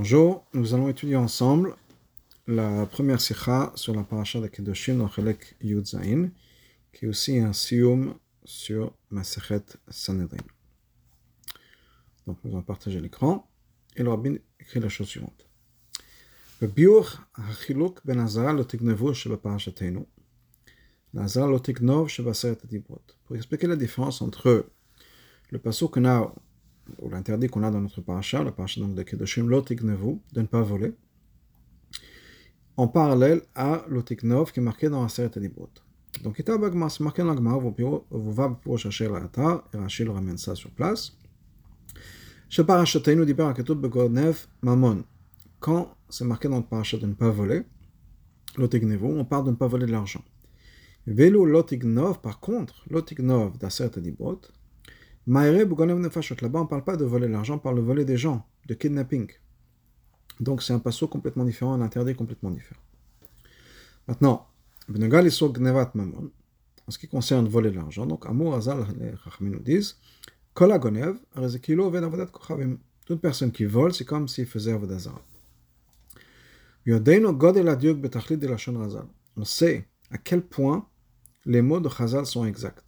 Bonjour, nous allons étudier ensemble la première sikha sur la paracha de Kedoshim dans Chelek Yud qui est aussi un sium sur Masechet Sanhedrin. Donc nous allons partager l'écran et le rabbin écrit la chose suivante. Le biur hachiluk ben azara lo tignevu parashatenu, la azara lo adibrot. Pour expliquer la différence entre le passage qu'on a ou l'interdit qu'on a dans notre paracha, la paracha donc de Kedoshim, l'otiknevu, de ne pas voler, en parallèle à l'otiknov qui est marqué dans la série Tadibrot. Donc, Ita Bagma, c'est marqué dans l'Agma, vous va pour chercher la Hata, et Rachel ramène ça sur place. Chez Parachatenu, dit par Ketub Begonev Mamon. Quand c'est marqué dans le paracha de ne pas voler, l'otiknevu, on parle de ne pas voler de l'argent. Velo l'otignov, par contre, l'otignov d'Aser Tadibrot, Là-bas, on ne parle pas de voler l'argent, on parle de voler des gens, de kidnapping. Donc c'est un passo complètement différent, un interdit complètement différent. Maintenant, en ce qui concerne voler l'argent, donc Amour Azal, les Chachamim nous disent, toute personne qui vole, c'est comme s'il faisait Avodazara. On sait à quel point les mots de Chazal sont exacts.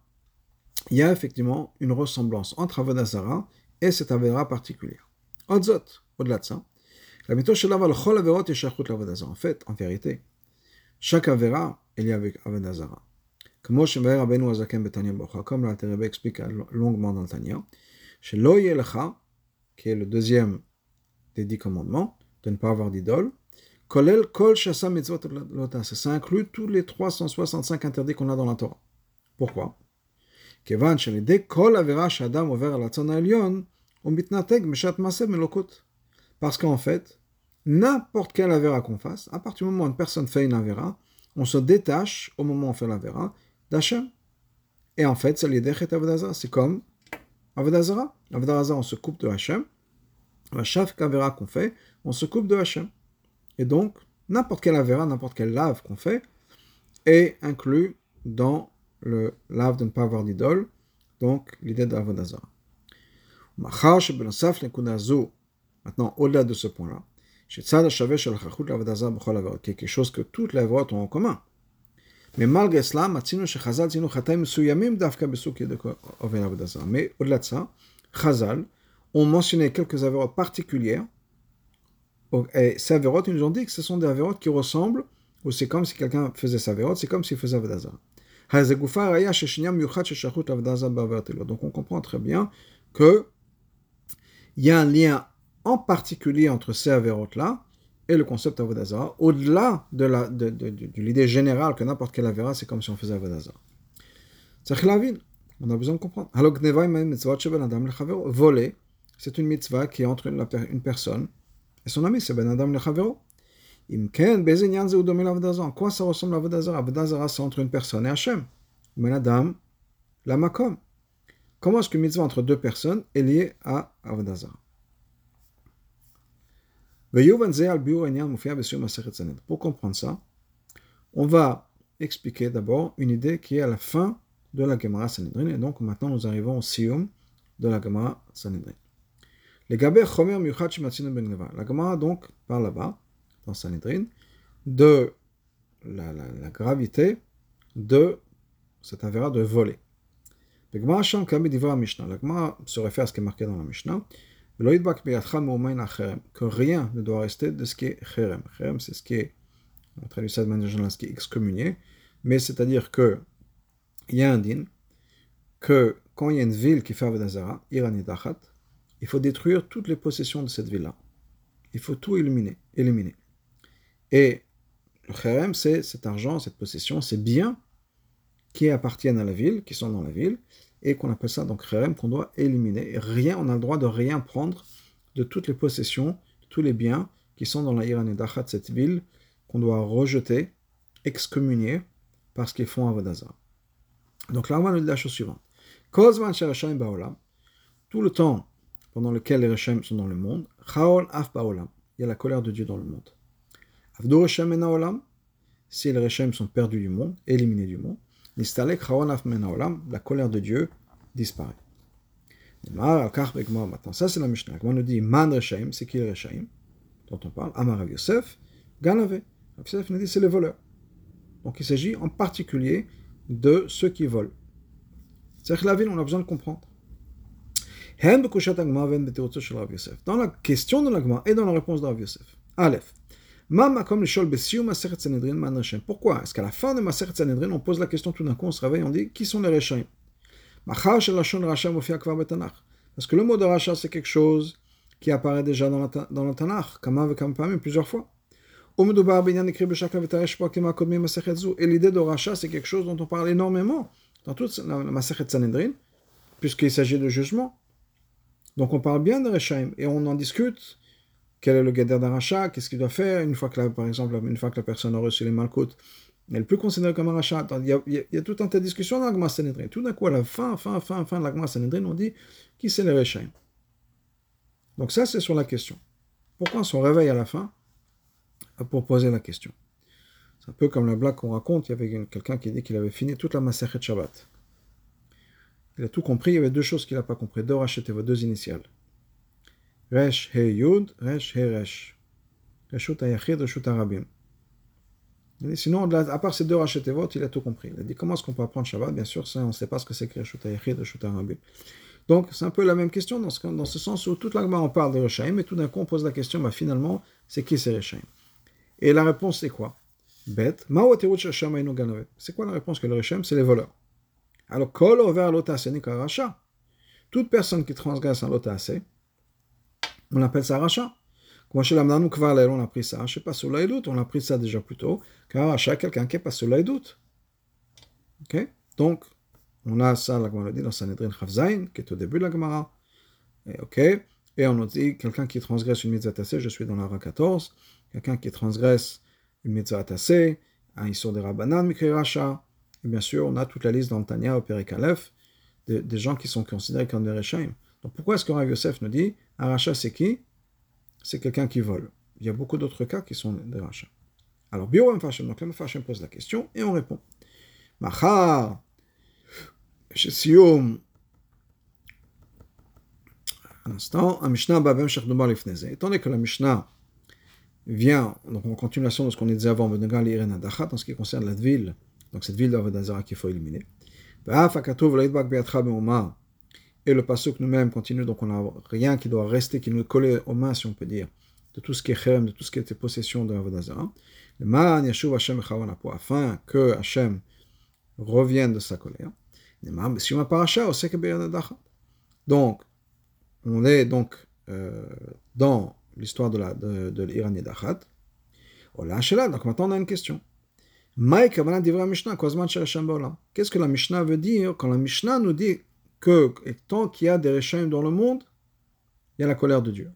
il y a effectivement une ressemblance entre Avodazara et cette Avera particulière. Au-delà de ça, la. En fait, en vérité, chaque Avera est liée avec Avodazara. Comme comme la Terebe explique longuement dans le Tanya, chez Lo Yelecha, qui est le deuxième des dix commandements, de ne pas avoir d'idole, Kolel Kol Shasa Mitzvot. Ça inclut tous les 365 interdits qu'on a dans la Torah. Pourquoi? Parce qu'en fait, n'importe quelle avéra qu'on fasse, à partir du moment où une personne fait une avéra, on se détache au moment où on fait l'avéra d'Hachem. Et en fait, c'est l'idée C'est comme Avodazara. Avodazara, on se coupe de Hachem. À chaque avéra qu'on fait, on se coupe de Hachem. Et donc, n'importe quelle avéra, n'importe quelle lave qu'on fait, est inclus dans le lave de ne pas avoir d'idole, donc l'idée d'Avodazara. Maintenant, au-delà de ce point-là, quelque chose que toutes les voix ont en commun. Mais malgré cela, mais au-delà de ça, Chazal ont mentionné quelques avérotes particulières. Et ces avérotes, ils nous ont dit que ce sont des avérotes qui ressemblent, ou c'est comme si quelqu'un faisait sa avérote, c'est comme s'il faisait Avodazara. Donc on comprend très bien que il y a un lien en particulier entre ces avérotes-là et le concept Avodazara, au-delà de, l'idée générale que n'importe quelle avéra, c'est comme si on faisait Avodazara. On a besoin de comprendre. Voler, c'est une mitzvah qui entre une, une personne et son ami, c'est Ben Adam le Chavero. En quoi ça ressemble à Avodazara Avodazara, c'est entre une personne et Hachem. Menadam, la Makom. Comment est-ce qu'une mitzvah entre deux personnes est liée à Avodazara Pour comprendre ça, on va expliquer d'abord une idée qui est à la fin de la Gemara Sanhedrin. Et donc maintenant nous arrivons au sium de la Gemara Sanhedrin. Gaber Chomer Ben La Gemara donc parle là-bas dans Sanhedrin, de la, gravité de cet avéra de voler. La Gemara se réfère à ce qui est marqué dans la Mishnah. Que rien ne doit rester de ce qui est cherem. Cherem, c'est ce qui est, on traduit ça de manière générale, ce qui est excommunié. Mais c'est-à-dire que il y a un din que quand il y a une ville qui fait Avedazara, Iranidachat, il faut détruire toutes les possessions de cette ville-là. Il faut tout éliminer. éliminer. Et le kherem, c'est cet argent, cette possession, ces biens qui appartiennent à la ville, qui sont dans la ville, et qu'on appelle ça donc kherem, qu'on doit éliminer. Et rien, on a le droit de rien prendre de toutes les possessions, de tous les biens qui sont dans la Iranidachat, cette ville qu'on doit rejeter, excommunier, parce qu'ils font Avodazara. Donc là, on nous dit la chose suivante. Tout le temps pendant lequel les Rechem sont dans le monde, Af il y a la colère de Dieu dans le monde. Si les Rechem sont perdus du monde, éliminés du monde, la colère de Dieu disparaît. Ça c'est la Mishnah. On nous dit Man Rechem, c'est qui les Rechem dont on parle? Amar Yosef, Ganave. Yosef nous dit c'est les voleurs. Donc il s'agit en particulier de ceux qui volent. C'est-à-dire que la ville, on a besoin de comprendre. Dans la question de l'agma et dans la réponse de Rav Yosef. Aleph. Pourquoi? Est-ce qu'à la fin de Maseret Sanhedrin, on pose la question tout d'un coup, on se réveille, on dit qui sont les Rechaim? Parce que le mot de Racha, c'est quelque chose qui apparaît déjà dans, la, dans le Tanakh, plusieurs fois. Et l'idée de Racha, c'est quelque chose dont on parle énormément dans toute la Maseret Sanhedrin, puisqu'il s'agit de jugement. Donc on parle bien de Rechaim et on en discute. Quel est le guédère d'un rachat Qu'est-ce qu'il doit faire une fois que, la, personne a reçu les malcoutes Elle plus considérée comme un rachat. Il y, a, y a tout un tas de discussions dans l'Agma Sanhedrin. Tout d'un coup, à la fin, fin, fin, fin de l'Agma Sanhedrin, on dit qui c'est les Rechaim? Donc ça, c'est sur la question. Pourquoi on se réveille à la fin pour poser la question? C'est un peu comme la blague qu'on raconte. Il y avait quelqu'un qui dit qu'il avait fini toute la Masachet Shabbat. Il a tout compris, il y avait deux choses qu'il n'a pas compris. Deux racheter vos deux initiales. Resh He Yud, Resh He Resh. Reshut Ayachid, Reshut Arabim. Sinon, à part ces deux rachetevot, il a tout compris. Il a dit comment est-ce qu'on peut apprendre Shabbat? Bien sûr, on ne sait pas ce que c'est que Reshut Ayachid, Reshut Arabim. Donc, c'est un peu la même question dans ce, sens où toute l'agma on parle de Rechaim, et tout d'un coup on pose la question, bah, finalement, c'est qui ces Rechaim Et la réponse c'est quoi? Bête. C'est quoi la réponse que le Rechaim C'est les voleurs. Alors, kol over racha. Toute personne qui transgresse un lotase, on appelle ça racha. Comme on a pris ça. Je sais pas sur l'aïdout, on a pris ça déjà plus tôt. Car racha, quelqu'un qui est pas sur l'aïdout. Ok? Donc, on a ça, la Gemara dit dans Sanhedrin Chavzain, qui est au début de la Gemara. Et, ok Et on nous dit, quelqu'un qui transgresse une mitzvah tassée, je suis dans la 14. Quelqu'un qui transgresse une mitzvah tassée, un issur de Rabbanan, mikri racha. Et bien sûr, on a toute la liste dans le Tanya, au Perikalef, des, des gens qui sont considérés comme des Rechaim. Donc pourquoi est-ce que Rav Yosef nous dit un rachat c'est qui? C'est quelqu'un qui vole. Il y a beaucoup d'autres cas qui sont des rachats. Alors, Biorem Fashem, donc le Fashem pose la question et on répond. Machar, Shesium, un instant, Mishnah Babem Shechdubar Lifneze. Étant donné que la Mishnah vient, donc en continuation de ce qu'on disait avant, Benegal Irena Dachat, en ce qui concerne la ville donc cette ville d'Avodazara qu'il faut éliminer. Et le pasuk nous-mêmes continue, donc on n'a rien qui doit rester, qui nous colle aux mains, si on peut dire, de tout ce qui est chem, de tout ce qui était possession de Avodazara. Afin que Hachem revienne de sa colère. Donc, on est donc euh, dans l'histoire de l'Iran de, de, de Dachat. Donc maintenant on a une question. Qu'est-ce que la Mishnah veut dire quand la Mishnah nous dit que tant qu'il y a des Réchaim dans le monde, il y a la colère de Dieu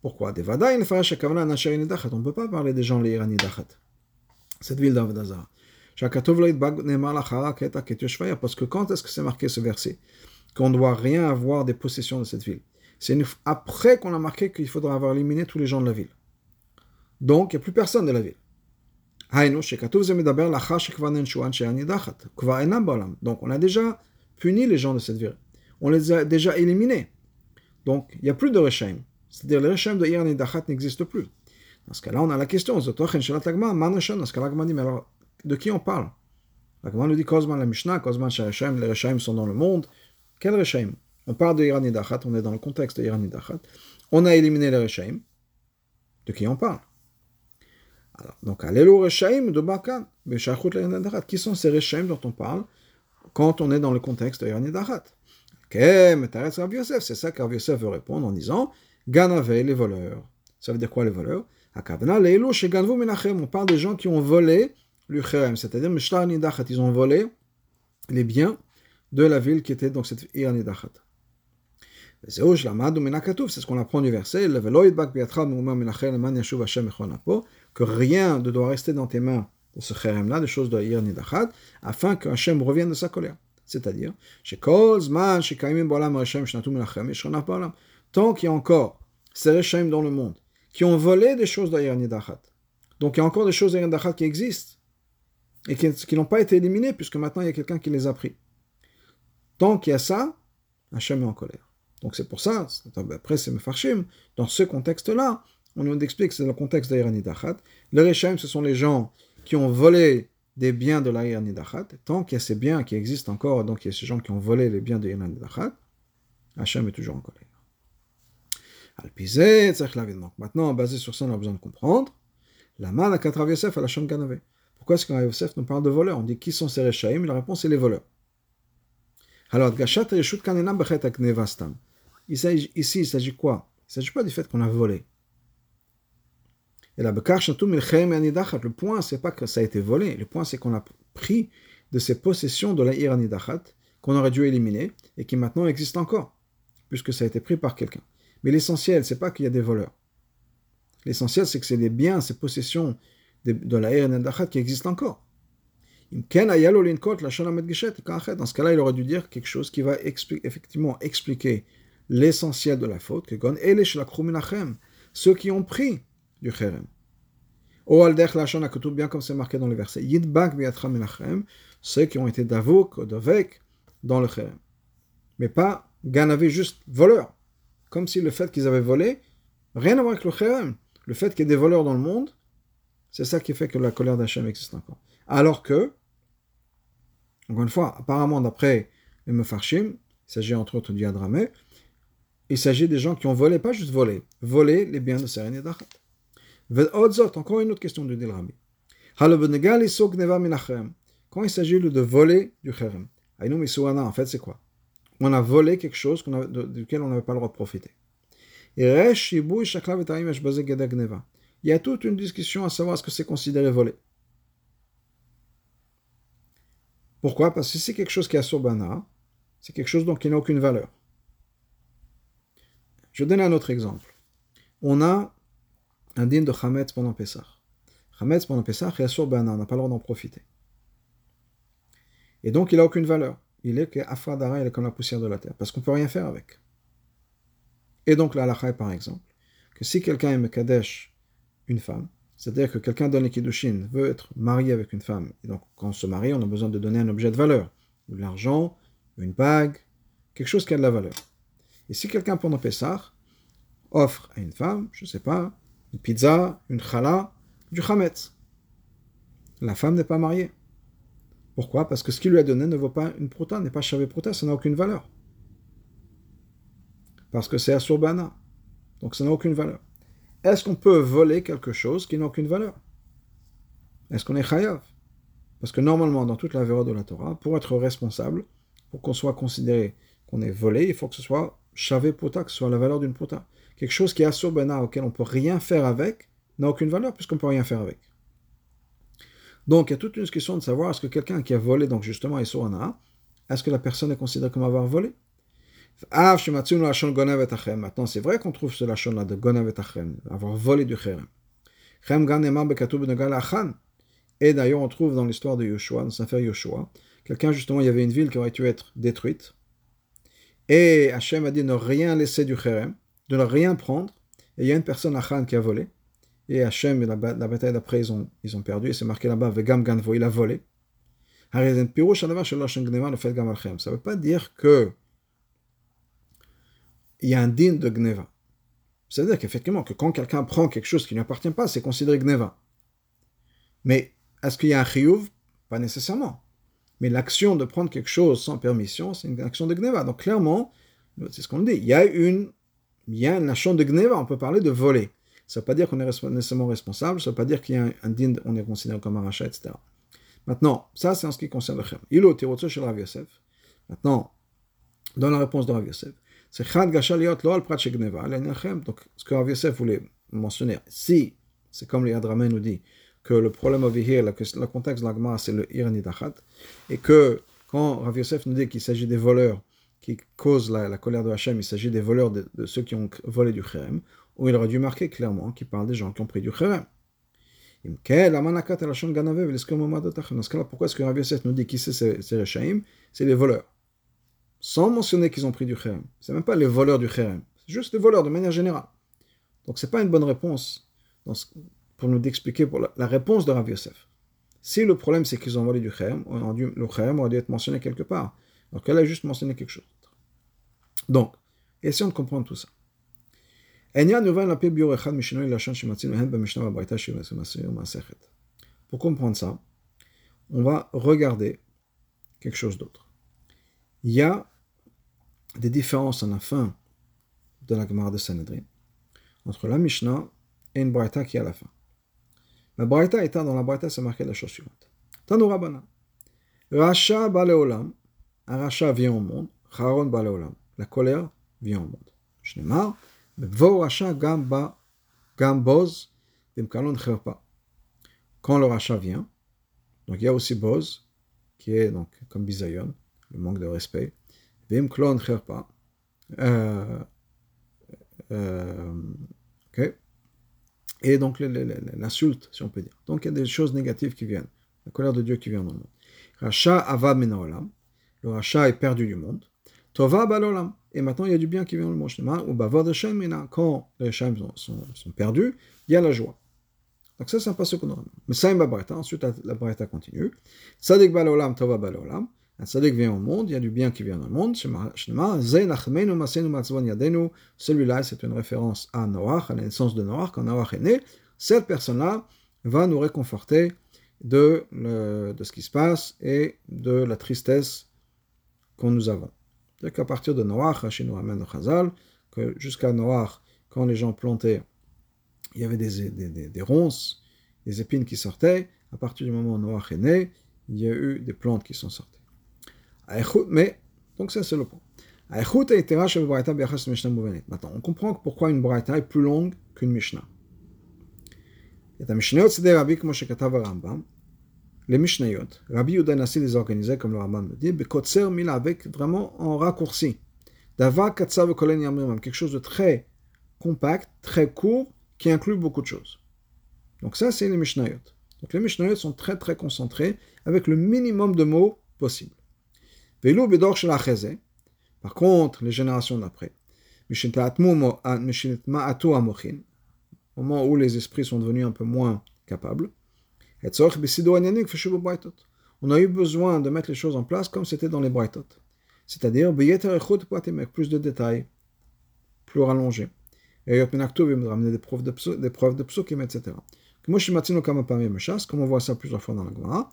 Pourquoi? On ne peut pas parler des gens les Dachat. Cette ville d'Avdazar. Parce que quand est-ce que c'est marqué ce verset? Qu'on ne doit rien avoir des possessions de cette ville. C'est après qu'on a marqué qu'il faudra avoir éliminé tous les gens de la ville. Donc, il n'y a plus personne de la ville. Donc on a déjà puni les gens de cette ville. On les a déjà éliminés. Donc il n'y a plus de Reshaim. C'est-à-dire le Reshaim de Iran et Dachat n'existe plus. Dans ce cas-là, on a la question. Dans ce cas-là, dit, mais alors, de qui on parle? L'Agma nous dit Kozman la Mishnah, Kozman Reshaim, les Reshaim sont dans le monde. Quel Reshaim? On parle de Iran et Dachat, on est dans le contexte de Iran et Dachat. On a éliminé les Reshaim. De qui on parle? Alors, donc, Allélu Rechaim de Bakan, qui sont ces Rechaim dont on parle? Quand on est dans le contexte de Yanidarat C'est ça Yosef veut répondre en disant Ganave, les voleurs. Ça veut dire quoi les voleurs? On parle des gens qui ont volé l'Ucherem, c'est-à-dire ils ont volé les biens de la ville qui était donc cette Iranidachat. C'est ce qu'on apprend du verset, que rien ne doit rester dans tes mains de ce chérem-là, des choses de Nidachat, afin que Hachem revienne de sa colère. C'est-à-dire, tant qu'il y a encore ces Rechaim dans le monde, qui ont volé des choses d'Ir Nidachat, donc il y a encore des choses d'Ir Nidachat qui existent, et qui, n'ont pas été éliminées, puisque maintenant il y a quelqu'un qui les a pris. Tant qu'il y a ça, Hachem est en colère. Donc c'est pour ça, après c'est Mefarshim, dans ce contexte-là, on nous explique que c'est le contexte d'Aïr Nidachat. Les Rechaim, ce sont les gens qui ont volé des biens de l'Aïr Nidachat. Tant qu'il y a ces biens qui existent encore, donc il y a ces gens qui ont volé les biens de l'Aïr Nidachat, Hachem est toujours en colère. Donc maintenant, basé sur ça, on a besoin de comprendre. La mal à Yosef à la Ganave. Pourquoi est-ce qu'en Yosef nous parle de voleurs? On dit qui sont ces Rechaim La réponse est les voleurs. Alors, Gashat Reshut Kanenam Bechet Aknevastam. Ici, il s'agit quoi? Il ne s'agit pas du fait qu'on a volé. Et la le point, c'est pas que ça a été volé. Le point, c'est qu'on a pris de ces possessions de la Iranidachat qu'on aurait dû éliminer et qui maintenant existent encore, puisque ça a été pris par quelqu'un. Mais l'essentiel, c'est pas qu'il y a des voleurs. L'essentiel, c'est que c'est des biens, ces possessions de, la Iranidachat qui existent encore. Dans ce cas-là, il aurait dû dire quelque chose qui va effectivement expliquer l'essentiel de la faute, que ceux qui ont pris du cherem. Ou al dech lachon akutub, bien comme c'est marqué dans le verset. Yidbak biatra menachem, ceux qui ont été d'avouk, d'avek, dans le cherem. Mais pas ganavé juste voleurs. Comme si le fait qu'ils avaient volé, rien à voir avec le cherem. Le fait qu'il y ait des voleurs dans le monde, c'est ça qui fait que la colère d'Hachem existe encore. Alors que, encore une fois, apparemment d'après les Mefarshim, il s'agit entre autres du Yadramé, il s'agit des gens qui ont volé, pas juste volé, volé les biens de Seren et. Encore une autre question de Dilrami. Quand il s'agit de voler du cherem, en fait, c'est quoi On a volé quelque chose duquel on n'avait pas le droit de profiter. Il y a toute une discussion à savoir ce que c'est considéré volé. Pourquoi Parce que si c'est quelque chose qui est Bana, c'est quelque chose donc qui n'a aucune valeur. Je donne un autre exemple. On a un din de Hametz pendant Pessah. Hametz pendant Pessah est sur Bana, on n'a pas le droit d'en profiter. Et donc il n'a aucune valeur. Il est que Afradara, il est comme la poussière de la terre, parce qu'on ne peut rien faire avec. Et donc la halakha par exemple, que si quelqu'un aime Kadesh une femme, c'est-à-dire que quelqu'un donne les veut être marié avec une femme, et donc quand on se marie, on a besoin de donner un objet de valeur, de l'argent, une bague, quelque chose qui a de la valeur. Et si quelqu'un pendant Pessah offre à une femme, je ne sais pas, une pizza, une chala, du chametz, la femme n'est pas mariée. Pourquoi? Parce que ce qu'il lui a donné ne vaut pas une prota, n'est pas chavé prota, ça n'a aucune valeur. Parce que c'est asurbana. Donc ça n'a aucune valeur. Est-ce qu'on peut voler quelque chose qui n'a aucune valeur? Est-ce qu'on est chayav Parce que normalement, dans toute la verra de la Torah, pour être responsable, pour qu'on soit considéré qu'on est volé, il faut que ce soit chavé prota, que ce soit la valeur d'une prota. Quelque chose qui est assur auquel on ne peut rien faire avec, n'a aucune valeur puisqu'on ne peut rien faire avec. Donc, il y a toute une question de savoir est-ce que quelqu'un qui a volé, donc justement, est-ce que la personne est considérée comme avoir volé? Maintenant, c'est vrai qu'on trouve ce lachon-là de gonav et avoir volé du cherem. Et d'ailleurs, on trouve dans l'histoire de Yoshua, dans l'affaire Yoshua, quelqu'un, justement, il y avait une ville qui aurait dû être détruite. Et Hachem a dit ne rien laisser du cherem de ne rien prendre. Et il y a une personne, Achan, qui a volé. Et Hachem, la, la bataille d'après, ils ont, ils ont perdu. Et c'est marqué là-bas, Vegam Ganvo, il a volé. Ça ne veut pas dire que il y a un din de Gneva. C'est-à-dire qu'effectivement, que quand quelqu'un prend quelque chose qui ne lui appartient pas, c'est considéré Gneva. Mais est-ce qu'il y a un chiyuv? Pas nécessairement. Mais l'action de prendre quelque chose sans permission, c'est une action de Gneva. Donc clairement, c'est ce qu'on dit. Il y a une il y a un chambre de Gneva, on peut parler de voler. Ça ne veut pas dire qu'on est nécessairement responsable, ça ne veut pas dire qu'il y a un, din, on est considéré comme un rachat, etc. Maintenant, ça c'est en ce qui concerne le chem. Il est chez Rav Yosef. Maintenant, dans la réponse de Rav Yosef, c'est Chad Gashaliot lo al Gneva, donc ce que Rav Yosef voulait mentionner, si, c'est comme le Yadramé nous dit, que le problème over here, le, contexte de l'agma, c'est le Iranidachat, et que quand Rav Yosef nous dit qu'il s'agit des voleurs qui cause la, colère de Hachem, il s'agit des voleurs de, ceux qui ont volé du Kherem, ou il aurait dû marquer clairement qu'il parle des gens qui ont pris du Kherem. Dans ce cas-là, pourquoi est-ce que Rabbi Yosef nous dit qui c'est ces Rechaim C'est les voleurs. Sans mentionner qu'ils ont pris du Kherem. C'est même pas les voleurs du Kherem. C'est juste les voleurs de manière générale. Donc c'est pas une bonne réponse pour nous expliquer pour la, réponse de Rabbi Yosef. Si le problème c'est qu'ils ont volé du Kherem, le Kherem aurait dû être mentionné quelque part. Donc elle a juste mentionné quelque chose d'autre. Donc, essayons de comprendre tout ça. Pour comprendre ça, on va regarder quelque chose d'autre. Il y a des différences à la fin de la Gemara de Sanhedrin entre la Mishnah et une Braïta qui est à la fin. La Braïta étant dans la Braïta, c'est marqué la chose suivante. Tanoura Bana. Racha Baleolam, un Racha vient au monde, Charon Baleolam, la colère vient au monde. Shnemar, Vo Racha Gamba, Gamboz, Kherpa. Quand le Racha vient, donc il y a aussi Boz, qui est donc comme Bizayon, le manque de respect. Vim Klon Kherpa. Ok et donc l'insulte, si on peut dire. Donc il y a des choses négatives qui viennent. La colère de Dieu qui vient dans le monde. Racha ava minaolam. Le racha est perdu du monde. Tova balolam. Et maintenant il y a du bien qui vient dans le monde. Ou bavod Quand les Hashem sont, sont, perdus, il y a la joie. Donc ça, c'est un passage qu'on aura. Mais ça, il Ensuite, la Braïta continue. Sadik balolam, tova balolam. Un sadiq vient au monde, il y a du bien qui vient dans le monde. Celui-là, c'est une référence à Noach, à la naissance de Noach. Quand Noach est né, cette personne-là va nous réconforter de, de ce qui se passe et de la tristesse que nous avons. C'est-à-dire qu'à partir de Noach, chez nous que jusqu'à Noach, quand les gens plantaient, il y avait des, des, des, des, ronces, des épines qui sortaient. À partir du moment où Noach est né, il y a eu des plantes qui sont sorties. Mais, donc ça c'est le point. Maintenant, on comprend pourquoi une braïta est plus longue qu'une Mishnah. Les Mishnayot, Rabbi Yudan Nassi les comme le Rambam le dit, Bekotser Mila avec vraiment en raccourci. Dava Katsav Kolen Yamrimam, quelque chose de très compact, très court, qui inclut beaucoup de choses. Donc ça, c'est les Mishnayot. Donc les Mishnayot sont très très concentrés avec le minimum de mots possible. Par contre, les générations d'après, au moment où les esprits sont devenus un peu moins capables, on a eu besoin de mettre les choses en place comme c'était dans les Braitot. C'est-à-dire, avec plus de détails, plus rallongés. Et ramener des preuves de, des preuves de psukim, etc. Comme on voit ça plusieurs fois dans la Gemara,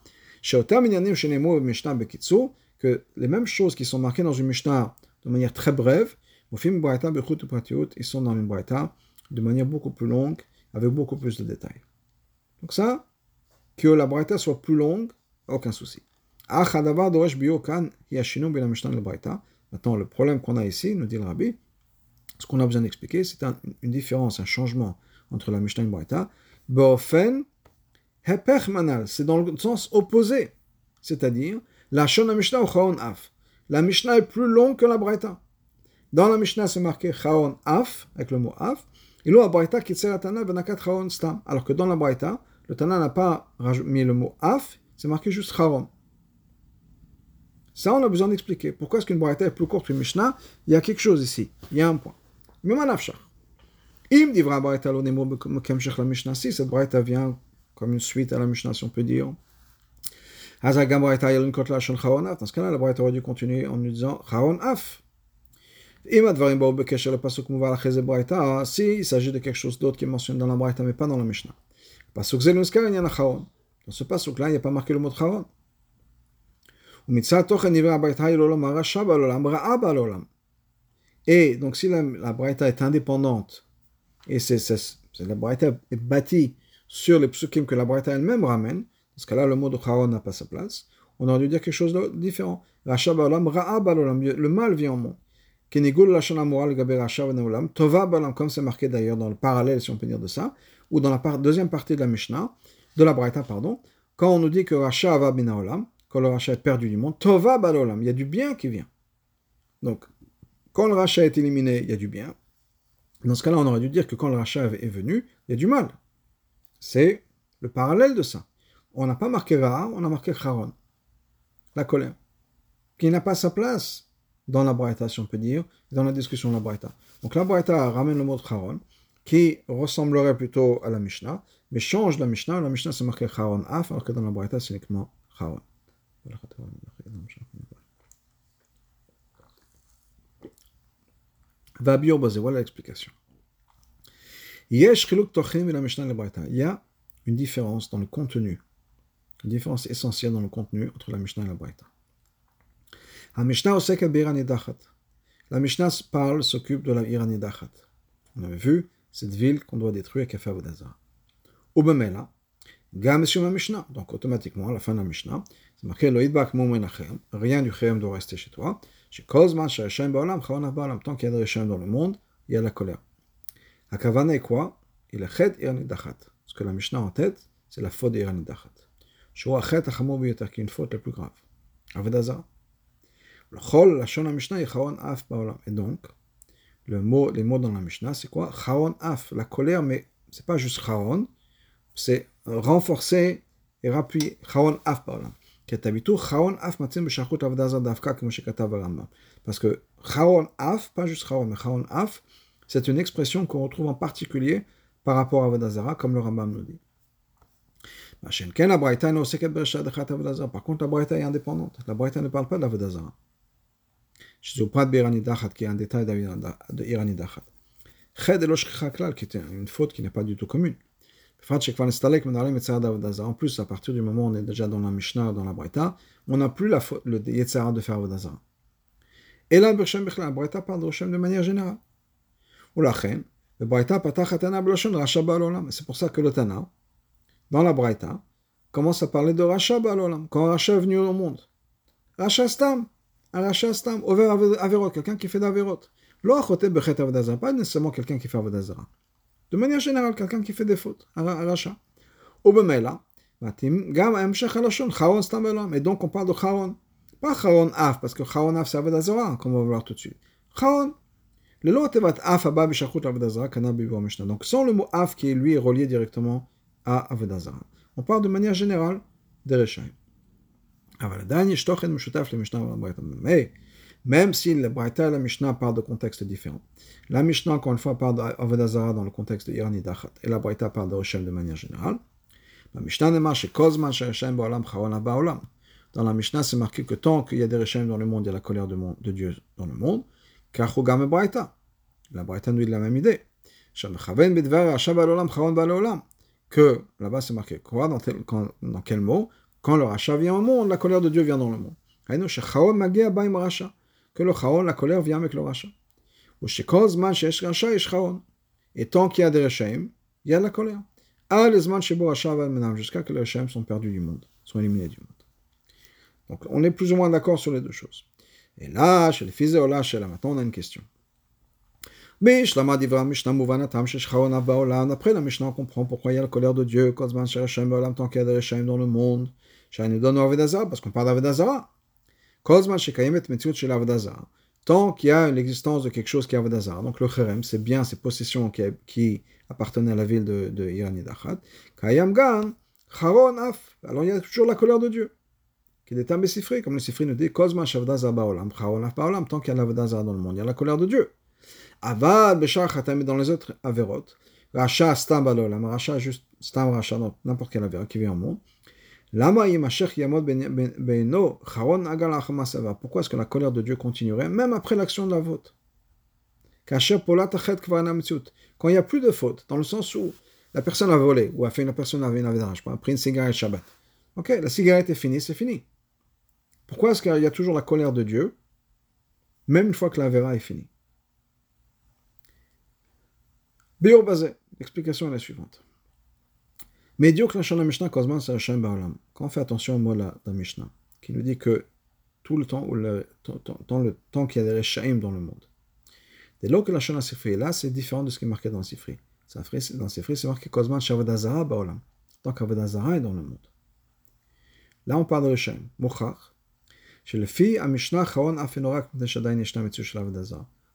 que les mêmes choses qui sont marquées dans une Mishnah de manière très brève, ils sont dans une Braïta de manière beaucoup plus longue, avec beaucoup plus de détails. Donc ça, que la Braïta soit plus longue, aucun souci. Maintenant, le problème qu'on a ici, nous dit le Rabbi, ce qu'on a besoin d'expliquer, c'est une différence, un changement entre la Mishnah et la Braïta. C'est dans le sens opposé. C'est-à-dire, la Shona Mishnah ou Chaon Af. La Mishnah est plus longue que la Braïta. Dans la Mishnah, c'est marqué Chaon Af, avec le mot Af. Et la Braïta, Kitser Tana, Benakat Chaon Stam. Alors que dans la Braïta, le Tana n'a pas mis le mot Af, c'est marqué juste Chaon. Ça, on a besoin d'expliquer. Pourquoi est-ce qu'une Braïta est plus courte qu'une Mishnah? Il y a quelque chose ici. Il y a un point. Mais. Im divra Braïta la Mishnah. Si cette Braïta vient comme une suite à la Mishnah, si on peut dire. Dans ce cas-là, la Braïta aurait dû continuer en nous disant Chaon Af. S'il s'agit de quelque chose d'autre qui est mentionné dans la Braïta, mais pas dans la Mishnah. Dans ce pasuk-là, il n'y a pas marqué le mot Chaon. Et donc, si la, la Braïta est indépendante, et c'est, la Braïta est bâtie sur les psukim que la Braïta elle-même ramène, parce que là, le mot de Charon n'a pas sa place. On aurait dû dire quelque chose de différent. Le mal vient au monde. Comme c'est marqué d'ailleurs dans le parallèle, si on peut dire de ça, ou dans la deuxième partie de la Mishnah, de la Braïta, pardon, quand on nous dit que Racha va binaolam, quand le Racha est perdu du monde, Tova balolam, il y a du bien qui vient. Donc, quand le rachat est éliminé, il y a du bien. Dans ce cas-là, on aurait dû dire que quand le rachat est venu, il y a du mal. C'est le parallèle de ça. On n'a pas marqué Ra, on a marqué Charon. La colère. Qui n'a pas sa place dans la Braïta, si on peut dire, dans la discussion de la Braïta. Donc la Braïta ramène le mot de Charon, qui ressemblerait plutôt à la Mishnah, mais change la Mishnah. La Mishnah, c'est marqué Charon Af, alors que dans la Braïta, c'est uniquement Charon. voilà l'explication. Il y a une différence dans le contenu, une différence essentielle dans le contenu entre la Mishnah et la Braïta. La Mishnah parle, s'occupe de la Iranidachat. On avait vu cette ville qu'on doit détruire, Kafa Vodazara. Ubemela, Gam Mishnah. Donc automatiquement, à la fin de la Mishnah, c'est marqué Loïdbak Moumenachem, rien du Chem doit rester chez toi. Chez Kozman, chez Hashem Baolam, Chavanah Baolam, tant qu'il y a de Hashem dans le monde, il y a la colère. La Kavana est quoi? Il est Chet Iranidachat. Ce que la Mishnah en tête, c'est la faute d'Iranidachat. Shua Chet Achamou qui est une faute la plus grave. Avedazara. Le chol, la shon Mishnah, chaon af baolam. Et donc, le mot, les mots dans la Mishnah, c'est quoi? Chaon af, la colère, mais c'est pas juste chaon, c'est renforcer et rappuyer. Chaon af, par là. Parce que af, pas juste mais af, c'est une expression qu'on retrouve en particulier par rapport à comme le Rambam nous dit. Par contre, la Braïta est indépendante. La Braïta ne parle pas de l'Avodazara. Shizupat B'iranidachat, qui est un détail d'Iranidachat. Ched Elosh Klaal, qui était une faute qui n'est pas du tout commune. En plus, à partir du moment où on est déjà dans la Mishnah, dans la Breta, on n'a plus la faute, le Yetzara de faire Avodazara. Et là, le Berchem Bechla, Breta parle de Roshem de manière générale. Ou la Chen, le Breta patach Atana Bloshon Rachaba Alolam. C'est pour ça que le Tana, dans la Breta, commence à parler de Rachaba Alolam, quand Racha est venu au monde. Racha Stam, un rachat stam, over averot, quelqu'un qui fait d'averot. Lo achoté bechet avodazara, pas nécessairement quelqu'un qui fait avodazara. De manière générale, quelqu'un qui fait des fautes, un rachat. Ou bemela, matim, gam amshach alashon, charon stam belam. Et donc on parle de charon. Pas charon af, parce que charon af c'est avodazara, comme on va voir tout de suite. Charon. Le lot tevat af abba bishachut avodazara, kana mishnah. Donc sans le mot af qui est lui relié directement à avodazara. On parle de manière générale des rechaim. Mais, même si le Braïta et la Mishnah parlent de contextes différents. La Mishnah, encore une fois, parle d'Avodazara dans le contexte de Irani Dachat, et la Braïta parle de Hashem de manière générale. La Mishnah ne marche Kozman Ba'olam Ba'olam. Dans la Mishnah, c'est marqué que tant qu'il y a des Hashem dans le monde, il y a la colère de, Dieu dans le monde. Car Chogam Braïta. La Braïta nous dit la même idée. Que là-bas, c'est marqué quoi dans quel mot quand le rachat vient au monde, la colère de Dieu vient dans le monde. Que le chaon, la colère vient avec le rachat. Et tant qu'il y a des rachaim, il y a la colère. Jusqu'à que les rachaim sont perdus du monde, sont éliminés du monde. Donc on est plus ou moins d'accord sur les deux choses. Et là, chez les fils de maintenant on a une question. Après la Mishnah, on comprend pourquoi il y a la colère de Dieu, tant qu'il y a des rachaim dans le monde. Parce qu'on parle d'Avedazara. Tant qu'il y a l'existence de quelque chose qui est Avedazara, donc le Kherem, c'est bien ces possessions qui, qui appartenaient à la ville de, de Iranidachat, Kayam Gan, Charon Af, alors il y a toujours la colère de Dieu, qui est un Sifri, comme le Sifri nous dit, Charon Af tant qu'il y a l'Avedazara dans le monde, il y a la colère de Dieu. Avad, Beshar Khatam, dans les autres Averot, Racha Stam Baolam, Racha juste Stam Racha, n'importe quel Averot qui vient au monde, pourquoi est-ce que la colère de Dieu continuerait même après l'action de la faute Quand il n'y a plus de faute, dans le sens où la personne a volé, ou a fait une personne avait une avédage, a pris une cigarette Shabbat. Ok, la cigarette est finie, c'est fini. Pourquoi est-ce qu'il y a toujours la colère de Dieu, même une fois que la vera est finie? L'explication est la suivante. Médiocre la Mishnah, Kozman, c'est Hashem Ba'olam. Quand on fait attention au mot là, dans Mishnah, qui nous dit que tout le temps, ou le, dans le temps qu'il y a des Rechaim dans le monde. Dès lors que la Shana Sifri là, c'est différent de ce qui est marqué dans le Sifri. Dans le Sifri, c'est marqué Kozman, Shavadazara Ba'olam. Tant qu'Avodazara est dans le monde. Là, on parle de Rechaim. Mochach.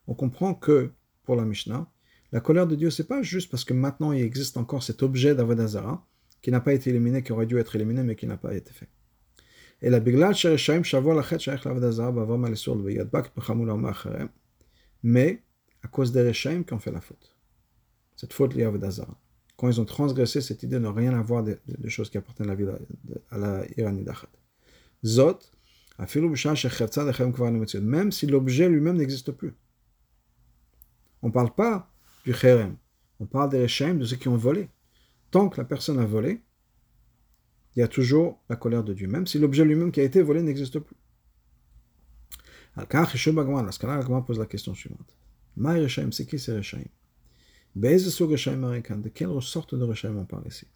On comprend que, pour la Mishnah, la colère de Dieu, c'est pas juste parce que maintenant il existe encore cet objet d'Avodazara qui n'a pas été éliminé, qui aurait dû être éliminé, mais qui n'a pas été fait. Et la Biglal mais à cause des Reshaim qui ont fait la faute. Cette faute liée à Avodazara. Quand ils ont transgressé cette idée de ne rien avoir de, choses qui appartiennent à la vie à la Iranidachat. Zot, même si l'objet lui-même n'existe plus. On ne parle pas du Kherem, on parle des Reshaim, de ceux qui ont volé. Tant que la personne a volé, il y a toujours la colère de Dieu, même si l'objet lui-même qui a été volé n'existe plus. Dans ce cas-là, la pose la question suivante. c'est qui ces Reshaim De quelle sorte de Reshaim on parle ici?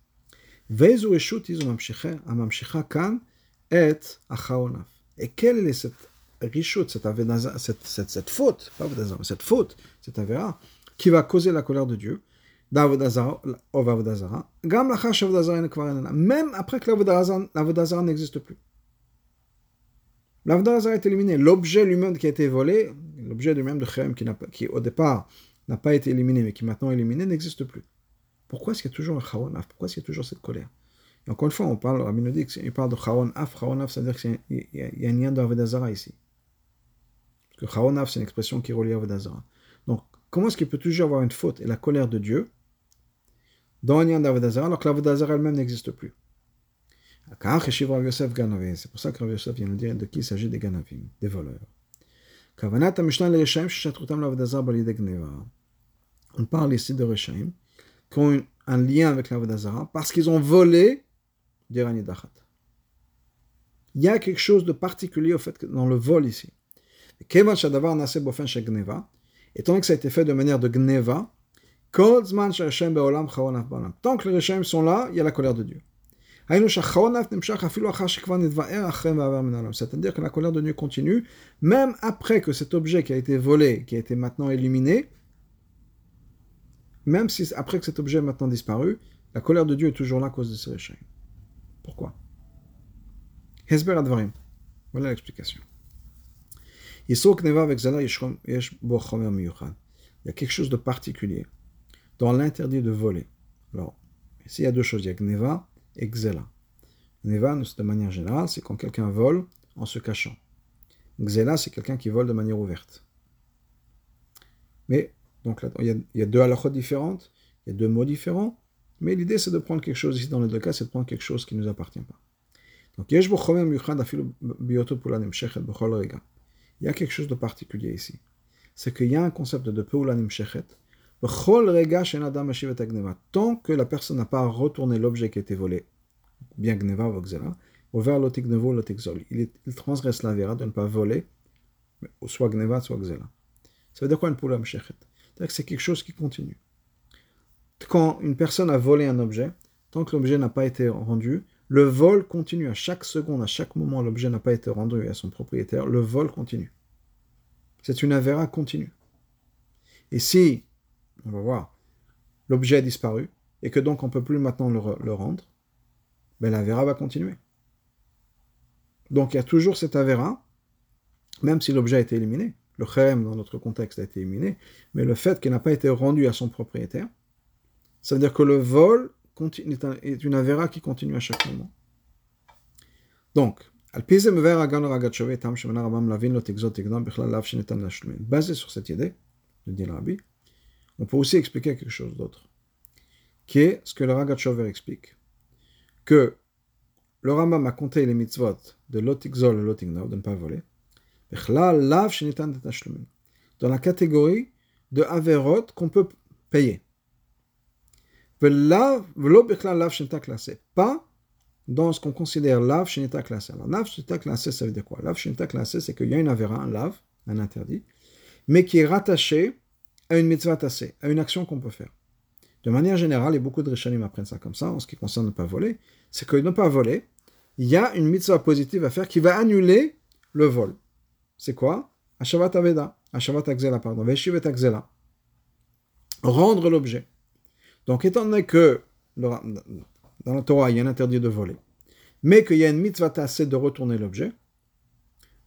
Et quelle est cette richute, cette, cette, cette, cette faute, pas cette faute, cette avéra, qui va causer la colère de Dieu? Même après que l'Avodazara n'existe plus. L'Avodazara est éliminé. L'objet lui-même qui a été volé, l'objet lui-même de Khem qui, au départ n'a pas été éliminé, mais qui maintenant éliminé, n'existe plus. Pourquoi est-ce qu'il y a toujours un Pourquoi est-ce qu'il y a toujours cette colère? Encore une fois, on parle, Rabbi nous parle de Charon Af. Charon Af, c'est-à-dire qu'il y, a un lien d'Avedazara ici. Parce que Charon Af, c'est une expression qui est reliée à. Donc, comment est-ce qu'il peut toujours avoir une faute et la colère de Dieu dans un lien d'Avedazara alors que l'Avedazara elle-même n'existe plus C'est pour ça que Yosef vient nous dire de qui il s'agit des Ganavim, des voleurs. On parle ici de Reshaim qui ont un lien avec l'Avedazara parce qu'ils ont volé il y a quelque chose de particulier au fait dans le vol ici. Étant que ça a été fait de manière de gneva, tant que les Reshaim sont là, il y a la colère de Dieu. C'est-à-dire que la colère de Dieu continue, même après que cet objet qui a été volé, qui a été maintenant éliminé, même si après que cet objet est maintenant disparu, la colère de Dieu est toujours là à cause de ces Reshaim. Pourquoi? Voilà l'explication. Il y a quelque chose de particulier dans l'interdit de voler. Alors, ici, il y a deux choses. Il y a Gneva et Gzela. Gneva, de manière générale, c'est quand quelqu'un vole en se cachant. Gzela, c'est quelqu'un qui vole de manière ouverte. Mais, donc là, il y a, deux halakhot différentes, il y a deux mots différents. Mais l'idée, c'est de prendre quelque chose ici, dans les deux cas, c'est de prendre quelque chose qui ne nous appartient pas. Donc, il y a quelque chose de particulier ici. C'est qu'il y a un concept de Peulanim Shechet. Tant que la personne n'a pas retourné l'objet qui a été volé, bien Gneva ou l'otignevo, l'otigzol, il transgresse la vera de ne pas voler, soit Gneva, soit Gzela. Ça veut dire quoi un Peulam Shechet C'est-à-dire que c'est quelque chose qui continue quand une personne a volé un objet, tant que l'objet n'a pas été rendu, le vol continue à chaque seconde, à chaque moment, l'objet n'a pas été rendu à son propriétaire, le vol continue. C'est une avéra continue. Et si, on va voir, l'objet a disparu, et que donc on ne peut plus maintenant le, rendre, ben l'avéra va continuer. Donc il y a toujours cette avéra, même si l'objet a été éliminé. Le khem, dans notre contexte, a été éliminé, mais le fait qu'il n'a pas été rendu à son propriétaire, ça veut dire que le vol est une avéra qui continue à chaque moment. Donc, basé sur cette idée, de dit Rabbi, on peut aussi expliquer quelque chose d'autre, qui est ce que le Ragachover explique, que le Rambam a compté les mitzvot de lotikzol et lotignov, de ne pas voler, dans la catégorie de averot qu'on peut payer. Pas dans ce qu'on considère lave shenita classé. Alors, lave shenita classé, ça veut dire quoi? Lave shenita classé, c'est qu'il y a une avéra, un lave, un interdit, mais qui est rattaché à une mitzvah tassé, à une action qu'on peut faire. De manière générale, et beaucoup de rishonim apprennent ça comme ça, en ce qui concerne ne pas voler, c'est que ne pas voler, il y a une mitzvah positive à faire qui va annuler le vol. C'est quoi? Ashavat Aveda, Ashavat Akzela, pardon, Veshivet. Rendre l'objet. Donc, étant donné que dans la Torah, il y a un interdit de voler, mais qu'il y a une mitzvah tassée de retourner l'objet,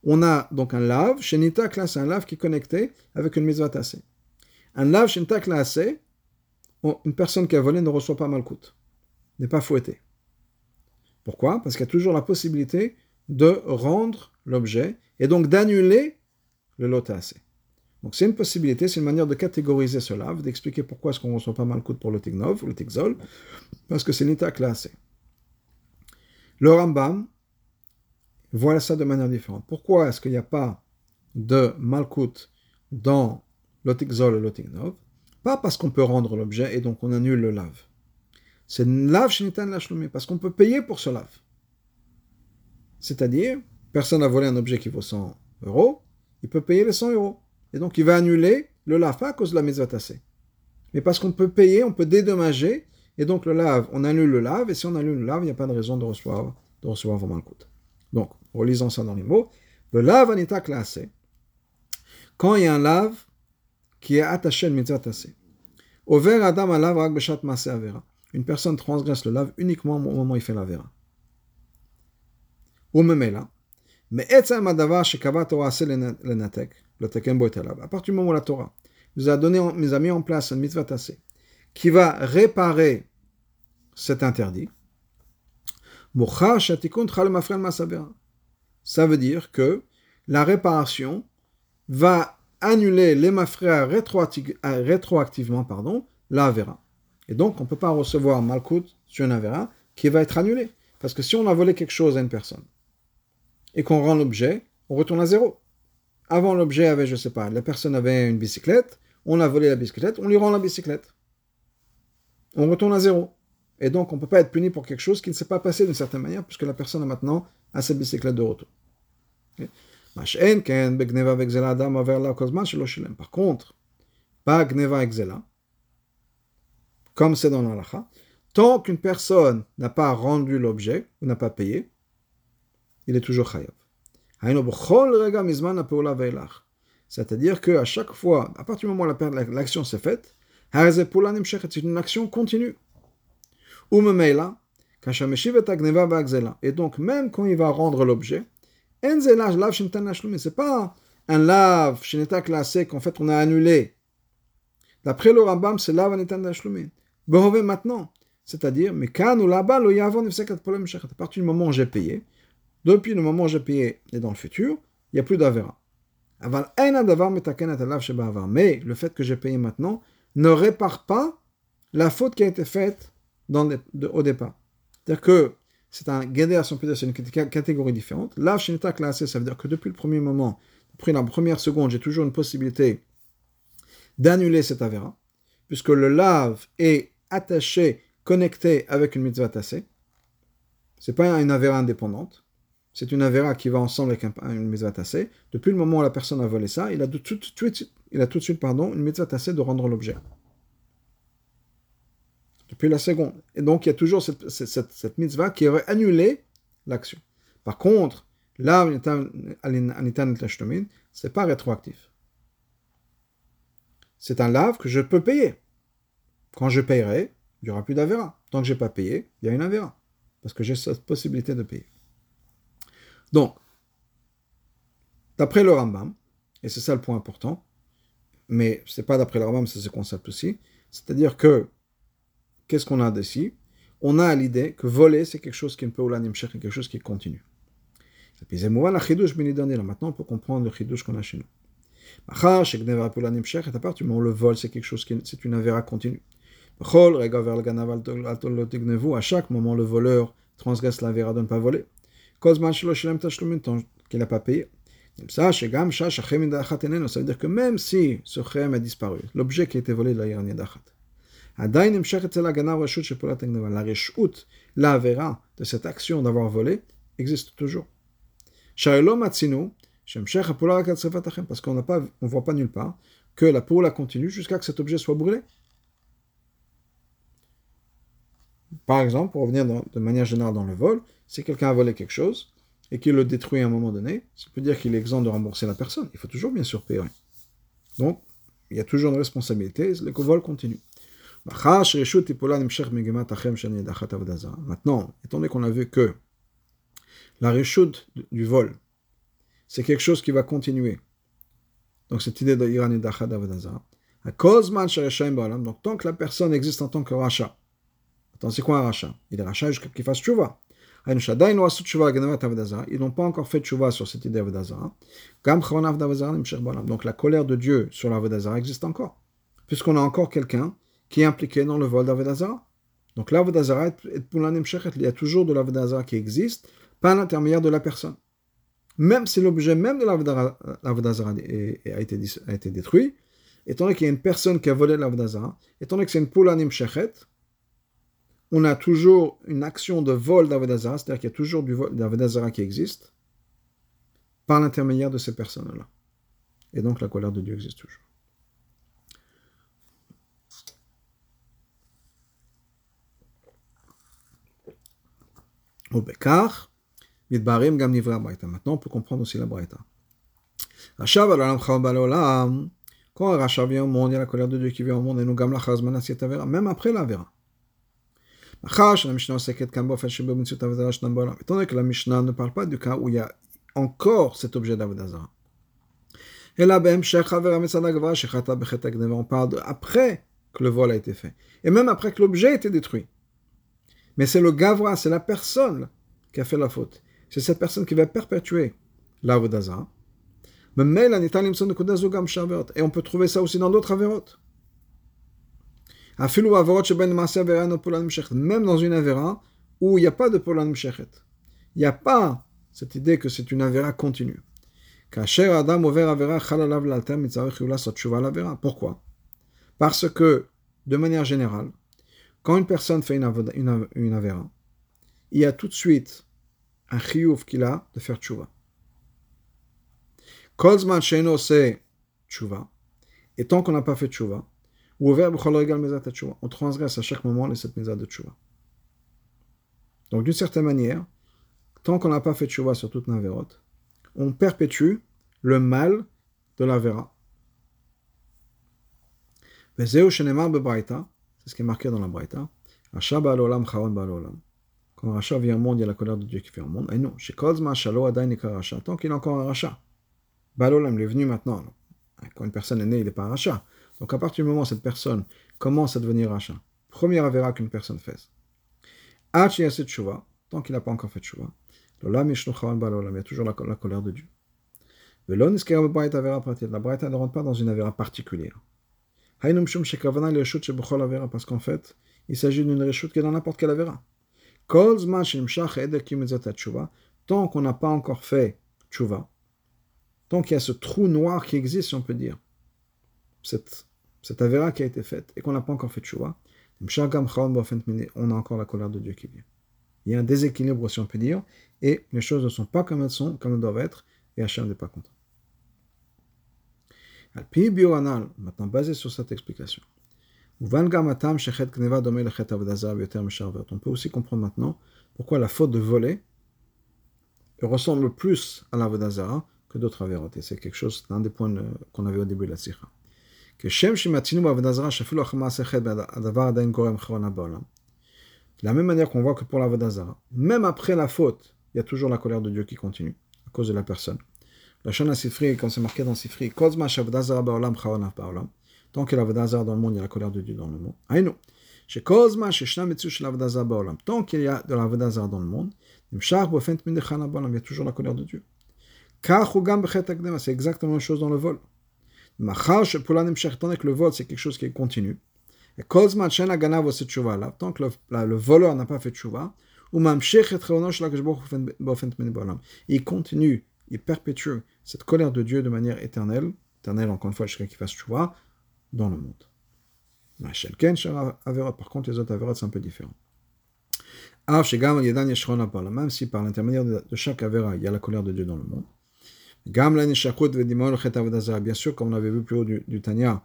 on a donc un lave, Shenita classe un lave qui est connecté avec une mitzvah tassée. Un lave Shenita classé, une personne qui a volé ne reçoit pas malcoute, n'est pas fouettée. Pourquoi? Parce qu'il y a toujours la possibilité de rendre l'objet et donc d'annuler le lot tassé. Donc c'est une possibilité, c'est une manière de catégoriser ce lave, d'expliquer pourquoi est-ce qu'on ne reçoit pas malcoute pour le tignov le tigzol, parce que c'est nita classé. Le Rambam, voilà ça de manière différente. Pourquoi est-ce qu'il n'y a pas de malkout dans l'otikzol et l'otiknov Pas parce qu'on peut rendre l'objet et donc on annule le lave. C'est lave shinitan lachloumi, parce qu'on peut payer pour ce lave. C'est-à-dire, personne n'a volé un objet qui vaut 100 euros, il peut payer les 100 euros. Et donc il va annuler le lave, pas à cause de la mitzvah tassée. Mais parce qu'on peut payer, on peut dédommager, et donc le lave, on annule le lave, et si on annule le lave, il n'y a pas de raison de recevoir, de recevoir vraiment le Donc, relisons ça dans les mots. Le lave anita classé, quand il y a un lave qui est attaché à mitzvah tassée. Over adam alav rak beshat avera. Une personne transgresse le lave uniquement au moment où il fait la vera. Ou même là. Mais etzam adavar shekava Torah lenatek, le teken bo À partir du moment où la Torah nous a donné, nous a mis en place une mitzvah tassée qui va réparer cet interdit, ça veut dire que la réparation va annuler les mafrères rétroactivement pardon, la. Et donc, on ne peut pas recevoir Malkout sur une Avera qui va être annulée. Parce que si on a volé quelque chose à une personne et qu'on rend l'objet, on retourne à zéro. Avant, l'objet avait, je ne sais pas, la personne avait une bicyclette, on a volé la bicyclette, on lui rend la bicyclette. On retourne à zéro. Et donc, on ne peut pas être puni pour quelque chose qui ne s'est pas passé d'une certaine manière, puisque la personne a maintenant à sa bicyclette de retour. Par contre, pas gneva exela, comme c'est dans l'alacha, tant qu'une personne n'a pas rendu l'objet ou n'a pas payé, il est toujours chayav. C'est-à-dire qu'à chaque fois, à partir du moment où l'action s'est faite, c'est une action continue. Et donc, même quand il va rendre l'objet, c'est pas un lave sheneta classé qu'en fait on a annulé. D'après le Rambam, c'est lave anetan maintenant. C'est-à-dire, mais quand ou là-bas, le yavon à partir du moment où j'ai payé, depuis le moment où j'ai payé et dans le futur, il n'y a plus d'avera. Mais le fait que j'ai payé maintenant ne répare pas la faute qui a été faite dans au départ. C'est-à-dire que c'est un à son c'est une catégorie différente. Là, Shinita classé, ça veut dire que depuis le premier moment, depuis la première seconde, j'ai toujours une possibilité d'annuler cet avéra, puisque le lave est attaché, connecté avec une mitzvah tassée. C'est pas une avéra indépendante. C'est une avéra qui va ensemble avec une mitzvah tassée. Depuis le moment où la personne a volé ça, il a tout, de suite, il a tout de suite pardon, une mitzvah tassée de rendre l'objet depuis la seconde. Et donc, il y a toujours cette, cette, cette mitzvah qui aurait annulé l'action. Par contre, là, c'est pas rétroactif. C'est un lave que je peux payer. Quand je payerai, il n'y aura plus d'avéra. Tant que je n'ai pas payé, il y a une avéra. Parce que j'ai cette possibilité de payer. Donc, d'après le Rambam, et c'est ça le point important, mais ce n'est pas d'après le Rambam, c'est ce concept aussi, c'est-à-dire que qu'est-ce qu'on a ici On a l'idée que voler, c'est quelque chose qui est un peu c'est quelque chose qui continue. Maintenant, on peut comprendre le chidouche qu'on a chez nous. À partir du moment le vol, c'est quelque chose qui c'est une avéra continue. À chaque moment, le voleur transgresse l'avéra de ne pas voler. Qu'il n'a pas payé. Ça veut dire que même si ce chem a disparu, l'objet qui été volé de la d'achat, la reshut, la de cette action d'avoir volé existe toujours. Parce qu'on ne voit pas nulle part que la poula continue jusqu'à que cet objet soit brûlé. Par exemple, pour revenir de manière générale dans le vol, si quelqu'un a volé quelque chose et qu'il le détruit à un moment donné, ça peut dire qu'il est exempt de rembourser la personne. Il faut toujours bien sûr payer. Donc, il y a toujours une responsabilité, le vol continue. Maintenant, étant donné qu'on a vu que la du vol, c'est quelque chose qui va continuer. Donc cette idée de Iran et d'Achad donc tant que la personne existe en tant que rachat. Attends, c'est quoi un rachat Il est rachat jusqu'à qu'il fasse tchouva. Ils n'ont pas encore fait tchouva sur cette idée. Donc la colère de Dieu sur existe encore. Puisqu'on a encore quelqu'un qui est impliqué dans le vol d'Avodazara. Donc l'Avodazara est pour Il y a toujours de l'Avodazara qui existe par l'intermédiaire de la personne même si l'objet même de l'Avodazara a été, détruit, étant donné qu'il y a une personne qui a volé l'Avodazara, étant donné que c'est une poule anim shechet, on a toujours une action de vol d'Avodazara, c'est-à-dire qu'il y a toujours du vol d'Avodazara qui existe, par l'intermédiaire de ces personnes-là. Et donc la colère de Dieu existe toujours. Au Bekar, Maintenant, on peut comprendre aussi la Braïta. Quand Racha vient au monde, il y a la colère de Dieu qui vient au monde, et nous gam la même après la Vera. Étant donné que la Mishnah ne parle pas du cas où il y a encore cet objet d'Avodazara. Et là, on parle après que le vol a été fait. Et même après que l'objet a été détruit. Mais c'est le Gavra, c'est la personne qui a fait la faute c'est cette personne qui va perpétuer l'avodaza. Et on peut trouver ça aussi dans d'autres avérotes. Même dans une avéra où il n'y a pas de polan. Il n'y a pas cette idée que c'est une avéra continue. Pourquoi? Parce que, de manière générale, quand une personne fait une, avéra, il y a tout de suite un chiyuv qu'il a de faire tchouva. Kolzman sheno c'est tchouva. Et tant qu'on n'a pas fait tchouva, ou on transgresse à chaque moment les sept mezat de tchouva. Donc d'une certaine manière, tant qu'on n'a pas fait tchouva sur toute Naverot, on perpétue le mal de la vera. C'est ce qui est marqué dans la Braïta. Ashaba al-olam charon ba'al-olam. Quand Racha vient au monde, il y a la colère de Dieu qui vient au monde. Et non, chez Kozma, Shalo, Adain, Racha. Tant qu'il est encore un Racha. Balolam, il est venu maintenant. Quand une personne est née, il n'est pas un Racha. Donc à partir du moment où cette personne commence à devenir Racha, première avéra qu'une personne fait. Shuvah, tant qu'il n'a pas encore fait Shuvah. L'olam il y a toujours la, colère de Dieu. La Braïta ne rentre pas dans une avéra particulière. Parce qu'en fait, il s'agit d'une reshut qui est dans n'importe quelle avéra. Tant qu'on n'a pas encore fait tchouva, tant qu'il y a ce trou noir qui existe, si on peut dire, cette, cette avéra qui a été faite et qu'on n'a pas encore fait tchouva, on a encore la colère de Dieu qui vient. Il y a un déséquilibre, si on peut dire, et les choses ne sont pas comme elles sont, comme elles doivent être, et Hachem n'est pas content. Maintenant, basé sur cette explication, on peut aussi comprendre maintenant pourquoi la faute de voler ressemble plus à l'avodazara que d'autres avérotes. c'est quelque chose, un des points qu'on avait au début de la sikha. De la même manière qu'on voit que pour l'avodazara, même après la faute, il y a toujours la colère de Dieu qui continue, à cause de la personne. La Shana Sifri, comme c'est marqué dans Sifri, Kozma Shavdazara Ba'olam Chawanaf Ba'olam. Tant qu'il y a l'Avodazar dans le monde, il y a la colère de Dieu dans le monde. Aïnou. Tant qu'il y a de l'Avodazar dans le monde, il y a toujours la colère de Dieu. C'est exactement la même chose dans le vol. Tant que le vol, c'est quelque chose qui est continu. Et tant que le, le voleur n'a pas fait tchouva, il continue, il perpétue cette colère de Dieu de manière éternelle, éternelle encore une fois jusqu'à qu'il fasse tchouva, dans le monde. Par contre, les autres avérotes, c'est un peu différent. Même si par l'intermédiaire de chaque avéra, il y a la colère de Dieu dans le monde. Bien sûr, comme on avait vu plus haut du, du Tanya,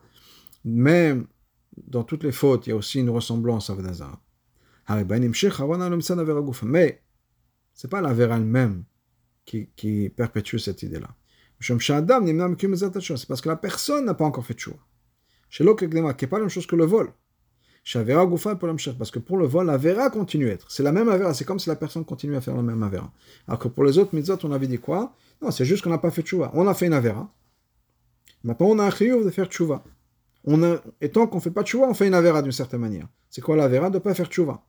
même dans toutes les fautes, il y a aussi une ressemblance à Avodazara. Mais c'est pas l'Avera elle-même qui, qui perpétue cette idée-là. C'est parce que la personne n'a pas encore fait choix. Chez l'autre, qui n'est pas la même chose que le vol. Pour Parce que pour le vol, la Vera continue à être. C'est la même Avera. C'est comme si la personne continue à faire la même Avera. Alors que pour les autres mitzvot, on avait dit quoi? Non, c'est juste qu'on n'a pas fait Tchouva. On a fait une Avera. Maintenant, on a un chiyuv de faire Tchouva. On et tant qu'on ne fait pas Tchouva, on fait une Avera d'une certaine manière. C'est quoi la Vera De ne pas faire Tchouva?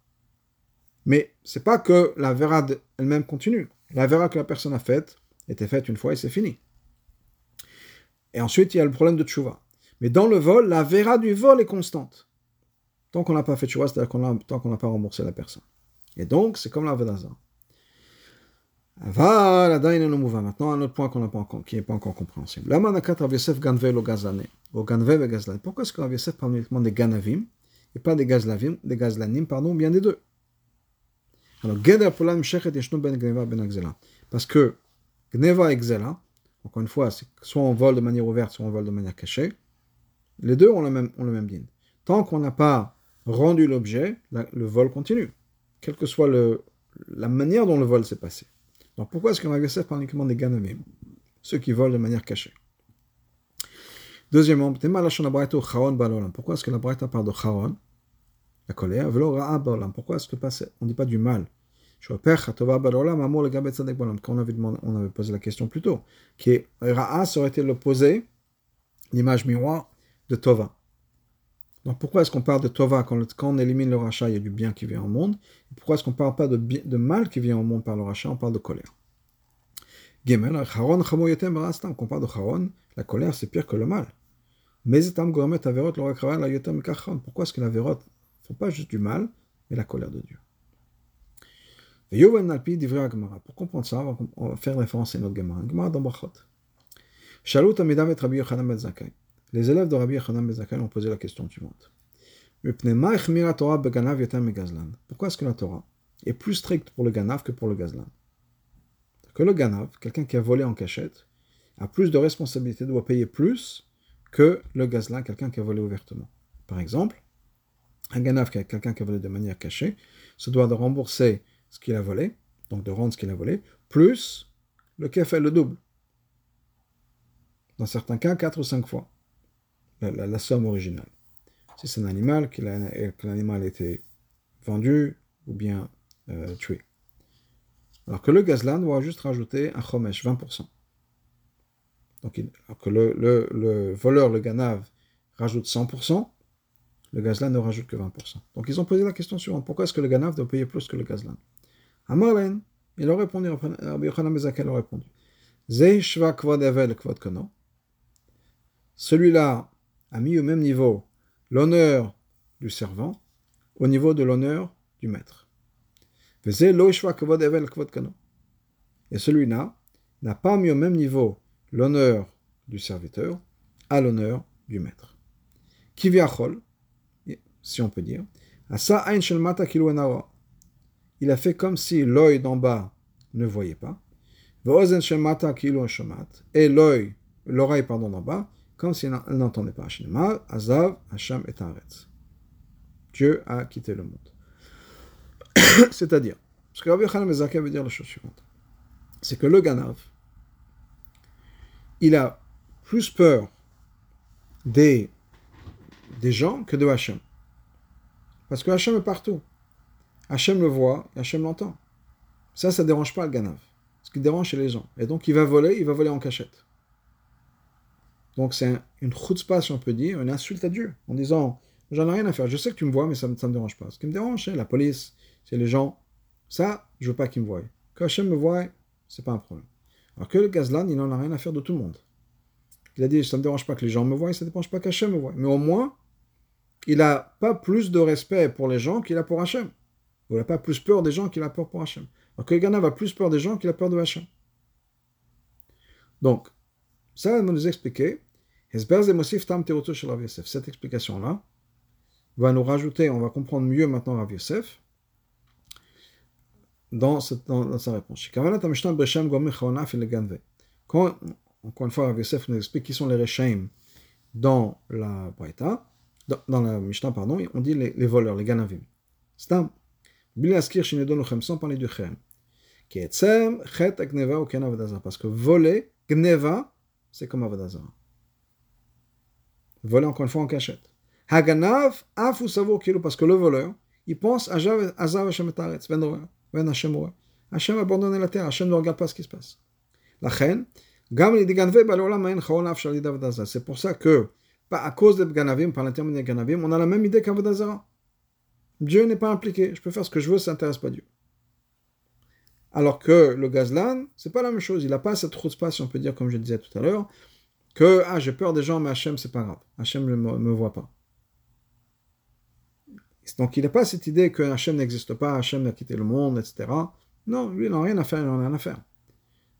Mais c'est pas que la Vera elle-même continue. La Vera que la personne a faite était faite une fois et c'est fini. Et ensuite, il y a le problème de Tchouva. Mais dans le vol, la Vera du vol est constante. Tant qu'on n'a pas fait choix, c'est-à-dire qu'on tant qu'on n'a pas remboursé la personne. Et donc, c'est comme la Vedazar. Maintenant, un autre point qu'on pas encore, qui n'est pas encore compréhensible. Pourquoi est-ce que Rav Yosef parle uniquement des ganavim et pas des gazlavim, des gazlanim, pardon, bien des deux? Alors, Geder Polam Shechet Yeshnu Ben Gneva Ben Gzela. Parce que Gneva et Gzela, encore une fois, soit on vole de manière ouverte, soit on vole de manière cachée. Les deux ont le même, ont le même. Tant qu'on n'a pas rendu l'objet, le vol continue, quelle que soit le, la manière dont le vol s'est passé. Donc pourquoi est-ce qu'on a parle uniquement des ganamim, ceux qui volent de manière cachée. Deuxièmement, pourquoi est-ce que la Braïta parle de charon, la colère, pourquoi est-ce que on ne dit pas du mal quand on avait, on avait posé la question plus tôt, qui Ra'a, ça aurait été l'opposé, l'image miroir de Tova? Donc pourquoi est-ce qu'on parle de Tova quand, on élimine le rachat, il y a du bien qui vient au monde? Pourquoi est-ce qu'on ne parle pas de, mal qui vient au monde par le rachat, on parle de colère. Gemel, Charon, Quand on parle de Charon, la colère c'est pire que le mal. Mais Pourquoi est-ce que la verot ne faut pas juste du mal, mais la colère de Dieu? Pour comprendre ça, on va faire référence à une autre Gemara. Gemara dans. Les élèves de Rabbi Yochanan Zakkai ont posé la question suivante. Pourquoi est-ce que la Torah est plus stricte pour le Ganav que pour le Gazlan Que le Ganav, quelqu'un qui a volé en cachette, a plus de responsabilités, doit payer plus que le Gazlan, quelqu'un qui a volé ouvertement. Par exemple, un Ganav, quelqu'un qui a volé de manière cachée, se doit de rembourser ce qu'il a volé, donc de rendre ce qu'il a volé, plus le fait le double. Dans certains cas, 4 ou 5 fois la, somme originale. Si c'est un animal, que l'animal a été vendu ou bien euh, tué. Alors que le gazlan doit juste rajouter un chomesh, 20%. Donc, que le, voleur, le ganav, rajoute 100%, le gazlan ne rajoute que 20%. Donc ils ont posé la question suivante, pourquoi est-ce que le ganav doit payer plus que le gazlan? Amarlen, il a répondu, Rabbi Bezakel a répondu. Celui-là a mis au même niveau l'honneur du servant au niveau de l'honneur du maître. Et celui-là n'a pas mis au même niveau l'honneur du serviteur à l'honneur du maître. Kiviachol, si on peut dire, il a fait comme si l'œil d'en bas ne voyait pas. Et l'œil, l'oreille pardon d'en bas, comme si elle n'entendait pas. Azav, Hashem et Dieu a quitté le monde. C'est-à-dire, ce que Rabbi Yochanan veut dire la chose suivante, c'est que le Ganav, il a plus peur des, des gens que de Hachem. Parce que Hachem est partout. Hachem le voit Hachem l'entend. Ça, ça ne dérange pas le Ganav. Ce qui dérange, c'est les gens. Et donc, il va voler, il va voler en cachette. Donc, c'est une chutzpah, si on peut dire, une insulte à Dieu, en disant J'en ai rien à faire. Je sais que tu me vois, mais ça ne me, dérange pas. Ce qui me dérange, c'est la police, c'est les gens. Ça, je veux pas qu'ils me voient. Que Hachem me voit, c'est pas un problème. Alors que le Gazlan, il n'en a rien à faire de tout le monde. Il a dit Ça ne me dérange pas que les gens me voient, ça ne dérange pas qu'Hachem me voie. Mais au moins, il n'a pas plus de respect pour les gens qu'il a pour Hachem. Il n'a pas plus peur des gens qu'il a peur pour Hachem. Alors que Ganav a plus peur des gens qu'il a peur de Hachem. Donc, ça va nous expliquer. Cette explication-là va nous rajouter, on va comprendre mieux maintenant Rav Yosef dans, cette, dans, sa réponse. Quand, encore une fois, Rav Yosef nous explique qui sont les Rechaim dans la dans, la Mishnah, pardon, on dit les, les voleurs, les Ganavim. C'est un parce que voler, gneva, c'est comme avodazara. Voler encore une fois en cachette. Haganav, af ou savo parce que le voleur, il pense à Azav Hashem Ben Roa, Ben Hashem. Hashem a abandonné la terre, Hashem ne regarde pas ce qui se passe. La reine, Gam li diganve balolam ain chaon af shali davodazah. C'est pour ça que, à cause de Ganavim, par l'intermédiaire de Ganavim, on a la même idée qu'Avodazara. Dieu n'est pas impliqué, je peux faire ce que je veux, ça n'intéresse pas Dieu. Alors que le gazlan, c'est pas la même chose. Il n'a pas cette chutzpah, si on peut dire, comme je disais tout à l'heure, que ah, j'ai peur des gens, mais Hachem, c'est pas grave. Hachem ne me, voit pas. Donc il n'a pas cette idée que Hachem n'existe pas, Hachem a quitté le monde, etc. Non, lui, il n'a rien à faire, il n'en a rien à faire.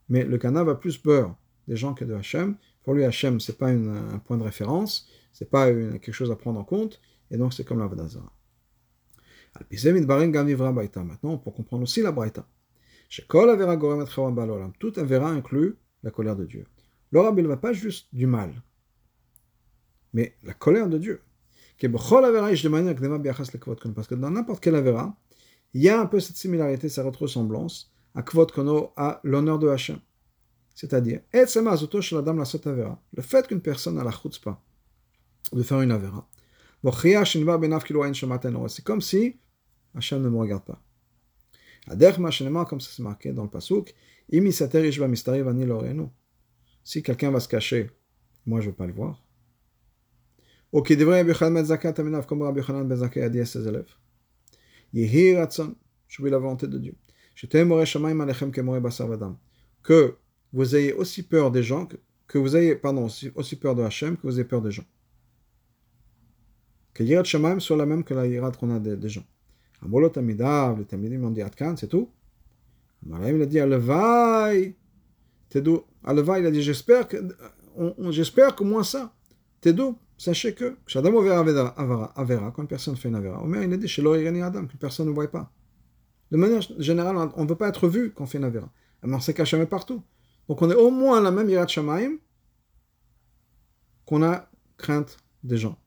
Mais le Kana a plus peur des gens que de Hachem. Pour lui, Hachem, c'est pas un point de référence, c'est pas quelque chose à prendre en compte, et donc c'est comme la. Maintenant, pour comprendre aussi la Braïta. Toute Avera inclut la colère de Dieu. L'orab, il ne va pas juste du mal, mais la colère de Dieu. Parce que dans n'importe quelle Avera, il y a un peu cette similarité, cette ressemblance à Kvot Kono, à l'honneur de Hachem. C'est-à-dire, le fait qu'une personne a la chutzpah de faire une Avera, c'est comme si Hachem ne me regarde pas. Comme ça c'est marqué dans le Pasuk, si quelqu'un va se cacher, moi je ne veux pas le voir. Qui devrait comme Rabbi Yochanan Ben Zakkai a dit à ses élèves. Yehi Ratzon, je veux la volonté de Dieu. Que vous ayez aussi peur des gens, que vous ayez, pardon, aussi peur de Hachem, que vous ayez peur des gens. Que Yirat Shemaim soit la même que la Yirat qu'on a des, des gens. Amolot Amidav, les Tamidim ont dit Atkan, c'est tout. Amalaim, il a dit Alevai. Tedou, Alevai, il a dit J'espère que, j'espère que moins ça. Tedou, sachez que, Shadam Avera, Avera, quand une personne fait une Avera, Omer, il a dit Chez Irani Adam, qu'une personne ne voit pas. De manière générale, on ne veut pas être vu quand on fait une Avera. Mais on s'est caché partout. Donc on est au moins la même Yirat Shamaim qu'on a crainte des gens.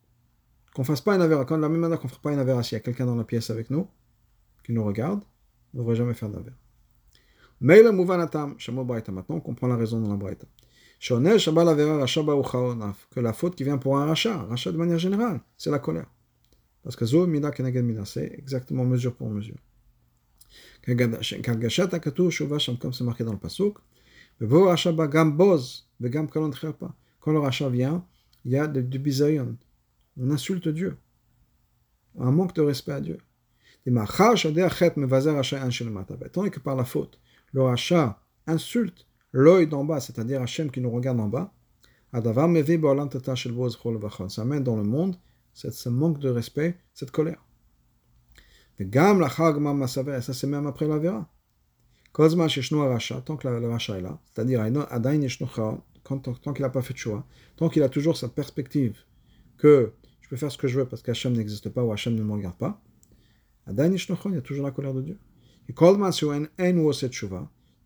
Qu'on fasse pas une Avera. Quand la même manière qu'on ne fera pas une Avera, s'il y a quelqu'un dans la pièce avec nous, qui nous regarde, on ne devrait jamais faire d'Avera. Mais le Mouvanatam, Shamo Braïta, maintenant on comprend la raison dans la Braïta. Que la faute qui vient pour un rachat, rachat de manière générale, c'est la colère. Parce que Zo Mida Keneged Mida, c'est exactement mesure pour mesure. Comme c'est marqué dans le Pasuk, quand le rachat vient, il y a du bisayon. On insulte Dieu. Un manque de respect à Dieu. Tant que par la faute, le rachat insulte l'œil d'en bas, c'est-à-dire Hachem qui nous regarde en bas, ça amène dans le monde ce manque de respect, cette colère. Et ça c'est même après la vera. Tant que le rachat est là, c'est-à-dire tant qu'il n'a pas fait de choix, tant qu'il a toujours cette perspective que peux faire ce que je veux parce qu'Hachem n'existe pas ou Hachem ne me regarde pas, il y a toujours la colère de Dieu.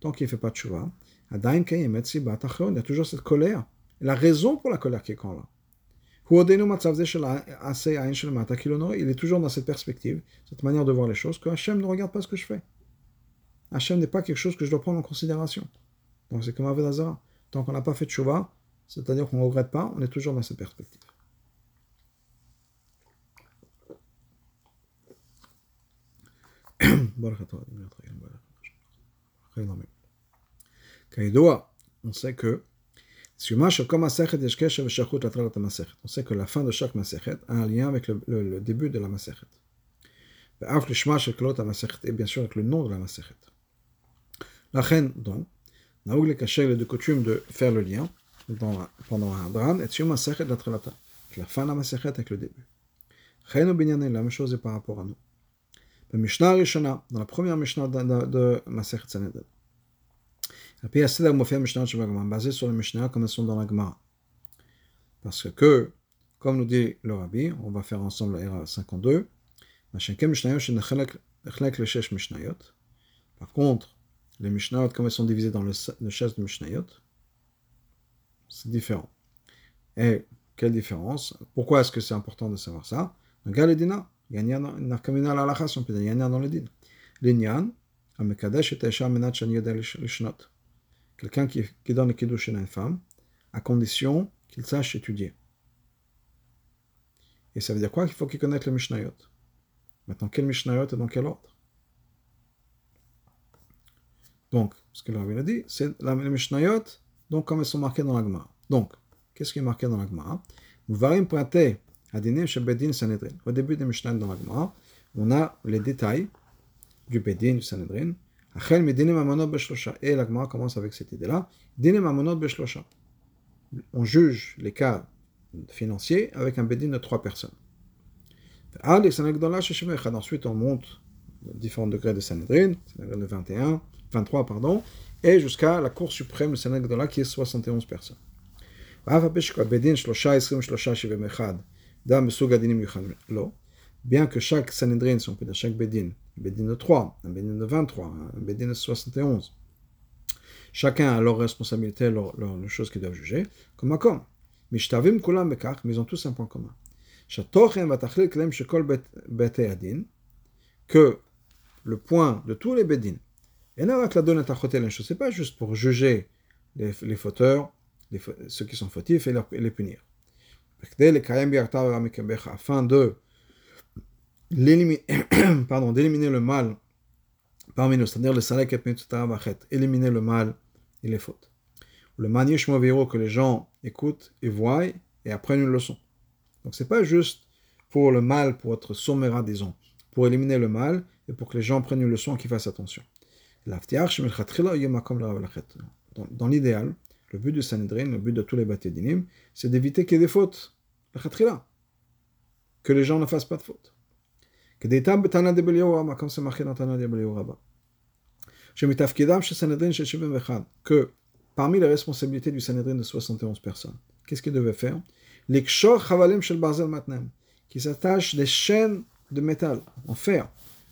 Tant qu'il ne fait pas de il y a toujours cette colère. La raison pour la colère qui est quand là. Il est toujours dans cette perspective, cette manière de voir les choses, que Hachem ne regarde pas ce que je fais. Hachem n'est pas quelque chose que je dois prendre en considération. Donc c'est comme Avedazara. Tant qu'on n'a pas fait de chouva, c'est-à-dire qu'on ne regrette pas, on est toujours dans cette perspective. on sait que on sait que la fin de chaque masechet a un lien avec le, début de la masechet. Et bien sûr avec le nom de la masechet. La reine, donc, Naoug le de coutume de faire le lien pendant un drame, et Tsium Masechet la fin de la Masechet avec le début. Reine la même chose par rapport à nous. Le Mishnah Rishona, dans la première Mishnah de, de, de Masechet. La la de basée sur les Mishnah comme elles sont dans la Gemara. Parce que, comme nous dit le Rabbi, on va faire ensemble la 52, par contre, les Mishnayot, comme elles sont divisées dans le, le de Mishnayot, c'est différent. Et quelle différence? Pourquoi est-ce que c'est important de savoir ça? Galedina, il il. Quelqu'un qui, qui donne le kiddush à une femme, à condition qu'il sache étudier. Et ça veut dire quoi? Qu'il faut qu'il connaisse le Mishnayot. Maintenant, quel Mishnayot et dans quel ordre? Donc, ce que le Rabbi a dit, c'est les Mishnayot, donc comme elles sont marquées dans la Gemara. Donc, qu'est-ce qui est marqué dans la Gemara? Varim Prate Adinim Bedin Sanhedrin. Au début des Mishnayot dans la Gemara, on a les détails du Bedin, du Sanhedrin. Et la Gemara commence avec cette idée-là. Dinim Amonot Beshlosha. On juge les cas financiers avec un Bedin de trois personnes. Ensuite, on monte différents degrés de Sanhedrin, le 21, 23, pardon, et jusqu'à la Cour suprême Sanhedrin qui est 71 personnes. Bien que chaque Sanhedrin, si on peut dire chaque Bedin, un Bedin de 3, un Bedin de 23, un Bedin de 71, chacun a leur responsabilité, leurs leur, leur choses qu'ils doivent juger, comme un comme. Mais ils ont tous un point commun que le point de tous les bedin, et c'est pas juste pour juger les, les fauteurs, les, ceux qui sont fautifs et, leur, et les punir. Afin de d'éliminer le mal parmi nous, c'est-à-dire le éliminer le mal et les fautes. Le manish que les gens écoutent et voient et apprennent une leçon. Donc c'est pas juste pour le mal, pour être sommaire, disons, pour éliminer le mal et pour que les gens prennent une leçon et qu'ils fassent attention. Dans l'idéal, le but du Sanhedrin, le but de tous les bâtés c'est d'éviter qu'il y ait des fautes. Que les gens ne fassent pas de fautes. Que des tables comme c'est marqué dans Tana de Que parmi les responsabilités du Sanhedrin de 71 personnes, qu'est-ce qu'ils devaient faire? Qui s'attachent des chaînes de métal en fer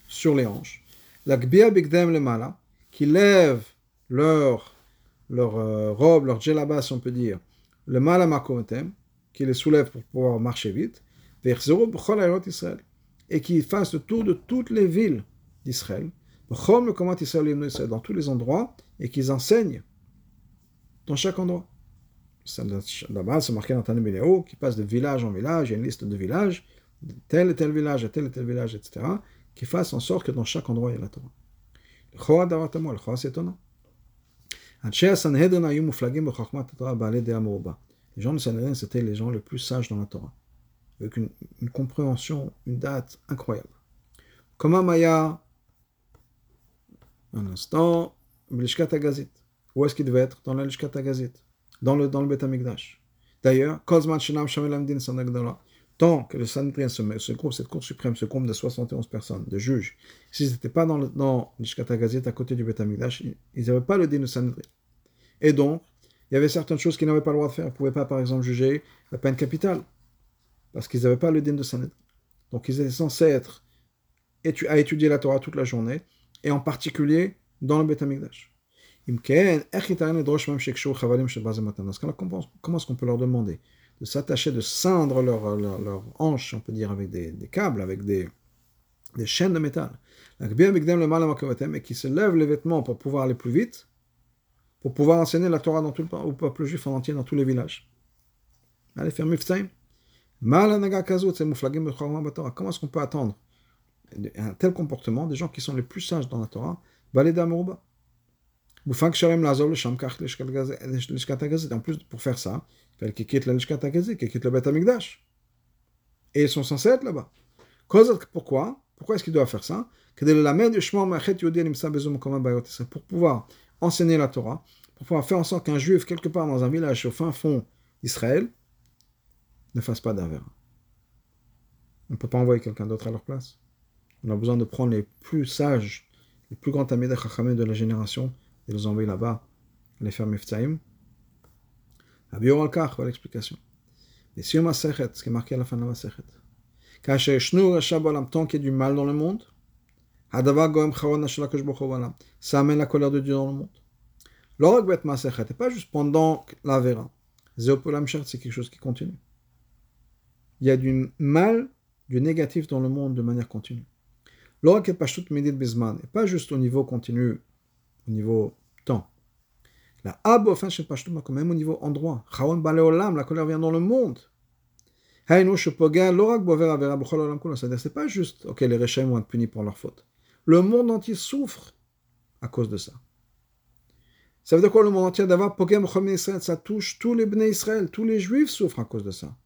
sur les hanches. Qui lèvent leur, leur euh, robe, leur djellaba, si on peut dire, le mala makometem, qui les soulève pour pouvoir marcher vite, et qui fassent le tour de toutes les villes d'Israël, dans tous les endroits, et qu'ils enseignent dans chaque endroit là-bas, c'est marqué dans Tanem qui passe de village en village, il y a une liste de villages, tel et tel village à tel et tel village, etc., qui fasse en sorte que dans chaque endroit, il y a la Torah. Le c'est étonnant. Les gens de Sanhedrin, c'était les gens les plus sages dans la Torah, avec une, compréhension, une date incroyable. Comment Maya, un instant. Où est-ce qu'il devait être Dans la Lishkat dans le, dans le Beth Amikdash. D'ailleurs, tant que le Sanhedrin, ce, groupe, cette Cour suprême, ce groupe de 71 personnes, de juges, s'ils n'étaient pas dans le dans Gazet à côté du Beth Amikdash, ils n'avaient pas le din de Sanhedrin. Et donc, il y avait certaines choses qu'ils n'avaient pas le droit de faire. Ils ne pouvaient pas, par exemple, juger la peine capitale, parce qu'ils n'avaient pas le din de Sanhedrin. Donc, ils étaient censés être à étudier la Torah toute la journée, et en particulier dans le Beth Amikdash. Comment est-ce qu'on peut leur demander de s'attacher, de cindre leurs leur, leur hanches, on peut dire, avec des, câbles, avec des, des, chaînes de métal, et qui se lèvent les vêtements pour pouvoir aller plus vite, pour pouvoir enseigner la Torah dans tout le, au peuple juif en entier, dans tous les villages. Allez faire miftaim. Comment est-ce qu'on peut attendre un tel comportement des gens qui sont les plus sages dans la Torah? En plus, pour faire ça, qu'ils quittent la Lishkat qu'ils quittent le Beth Amikdash. Et ils sont censés être là-bas. Pourquoi? Pourquoi est-ce qu'ils doivent faire ça? Pour pouvoir enseigner la Torah, pour pouvoir faire en sorte qu'un juif, quelque part dans un village au fin fond d'Israël, ne fasse pas d'avera. On ne peut pas envoyer quelqu'un d'autre à leur place. On a besoin de prendre les plus sages, les plus grands amis de la génération ils les ont envoyés là-bas, les faire Miftaim. Abior al-Kach va l'explication. Mais sur Masechet, ce qui est marqué à la fin de la Masechet. Tant qu'il y a du mal dans le monde, ça amène la colère de Dieu dans le monde. L'Oragbet Masechet, et pas juste pendant la Vera. Zéopolam Shert, c'est quelque chose qui continue. Il y a du mal, du négatif dans le monde de manière continue. L'Oragbet Pashtut Medit et pas juste au niveau continu, au niveau temps. La quand même au niveau endroit. La colère vient dans le monde. C'est-à-dire, c'est pas juste, ok, les Réchaim vont être punis pour leur faute. Le monde entier souffre à cause de ça. Ça veut dire quoi le monde entier d'avoir Pogem Israël? Ça touche tous les Bnei Israël, tous les Juifs souffrent à cause de ça.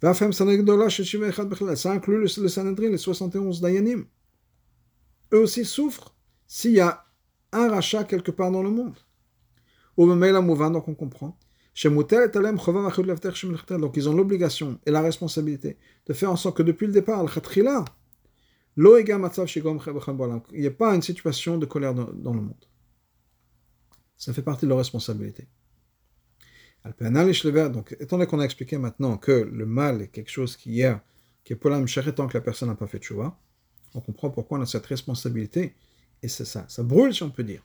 Ça inclut le, Sanhedrin, les 71 Dayanim. Eux aussi souffrent s'il y a un rachat quelque part dans le monde. Donc on comprend. Donc ils ont l'obligation et la responsabilité de faire en sorte que depuis le départ, il n'y ait pas une situation de colère dans le monde. Ça fait partie de leur responsabilité. Donc, étant donné qu'on a expliqué maintenant que le mal est quelque chose qui est, qui est pour l'âme tant que la personne n'a pas fait de choix, on comprend pourquoi on a cette responsabilité, et c'est ça, ça brûle si on peut dire,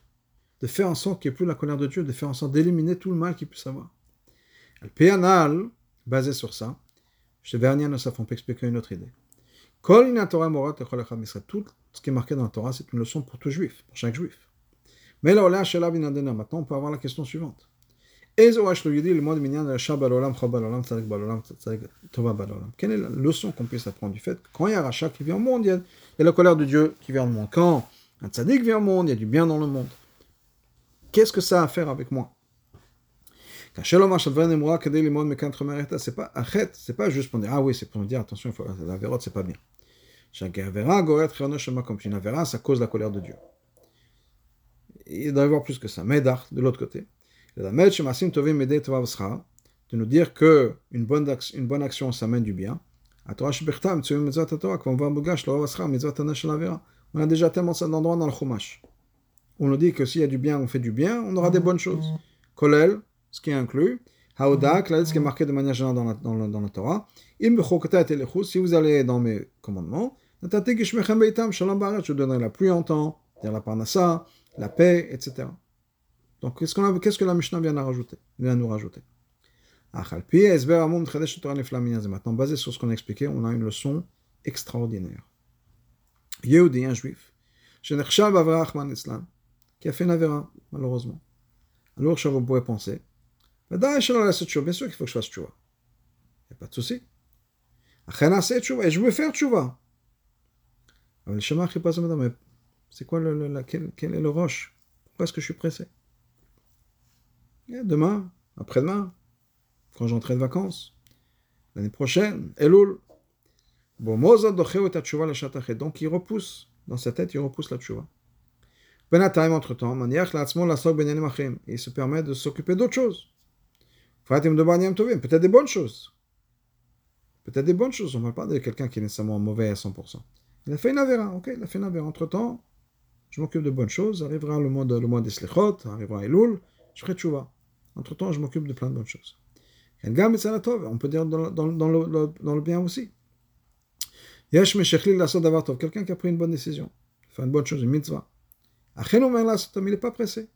de faire en sorte qu'il n'y ait plus la colère de Dieu, de faire en sorte d'éliminer tout le mal qu'il puisse avoir. Le Péanal, basé sur ça, chez Vernier, nous on peut expliquer une autre idée. Tout ce qui est marqué dans la Torah, c'est une leçon pour tout juif, pour chaque juif. Mais là, maintenant, on peut avoir la question suivante. Quelle est la leçon qu'on puisse apprendre du fait que quand il y a un rachat qui vient au monde, il y a la colère de Dieu qui vient au monde. Quand un tzaddik vient au monde, il y a du bien dans le monde. Qu'est-ce que ça a à faire avec moi? C'est pas c'est pas juste pour dire ah oui, c'est pour dire attention, la vérote c'est pas bien. Une avéra, ça cause la colère de Dieu il doit y avoir plus que ça. Médard, de l'autre côté. De nous dire que une bonne, action, une bonne action, ça mène du bien. On a déjà tellement d'endroits dans le Chumash. On nous dit que s'il y a du bien, on fait du bien, on aura des bonnes choses. Kolel, ce qui est inclus. Haodak, ce qui est marqué de manière générale dans la, dans la, dans la Torah. Si vous allez dans mes commandements, je vous donnerai la pluie en temps, la parnassa, la paix, etc. Donc, qu'est-ce, qu'on a, qu'est-ce que la Mishnah vient, à rajouter, vient nous rajouter? Maintenant, basé sur ce qu'on a expliqué, on a une leçon extraordinaire. Yehudi, un juif, qui a fait une avera, malheureusement. Alors, vous pouvez penser, bien sûr qu'il faut que je fasse tchouva. Il n'y a pas de souci. Et je veux faire tchouva. Mais c'est quoi le, la, quel, est le roche? Pourquoi est-ce que je suis pressé? Demain, après-demain, quand j'entrerai de vacances, l'année prochaine, Elul. Bon, donc il repousse, dans sa tête, il repousse la tchouva. Entre-temps, il se permet de s'occuper d'autres choses. Peut-être des bonnes choses. Peut-être des bonnes choses. On ne parle pas de quelqu'un qui est nécessairement mauvais à 100%. Il a fait une avéra, ok, il a fait une avéra. Entre-temps, je m'occupe de bonnes choses, arrivera le mois, de, le mois des Slechot, arrivera Elul, je ferai tchouva. Entre temps, je m'occupe de plein de bonnes choses. On peut dire dans, dans, le, bien aussi. Quelqu'un qui a pris une bonne décision, fait une bonne chose, une mitzvah. Il n'est pas pressé.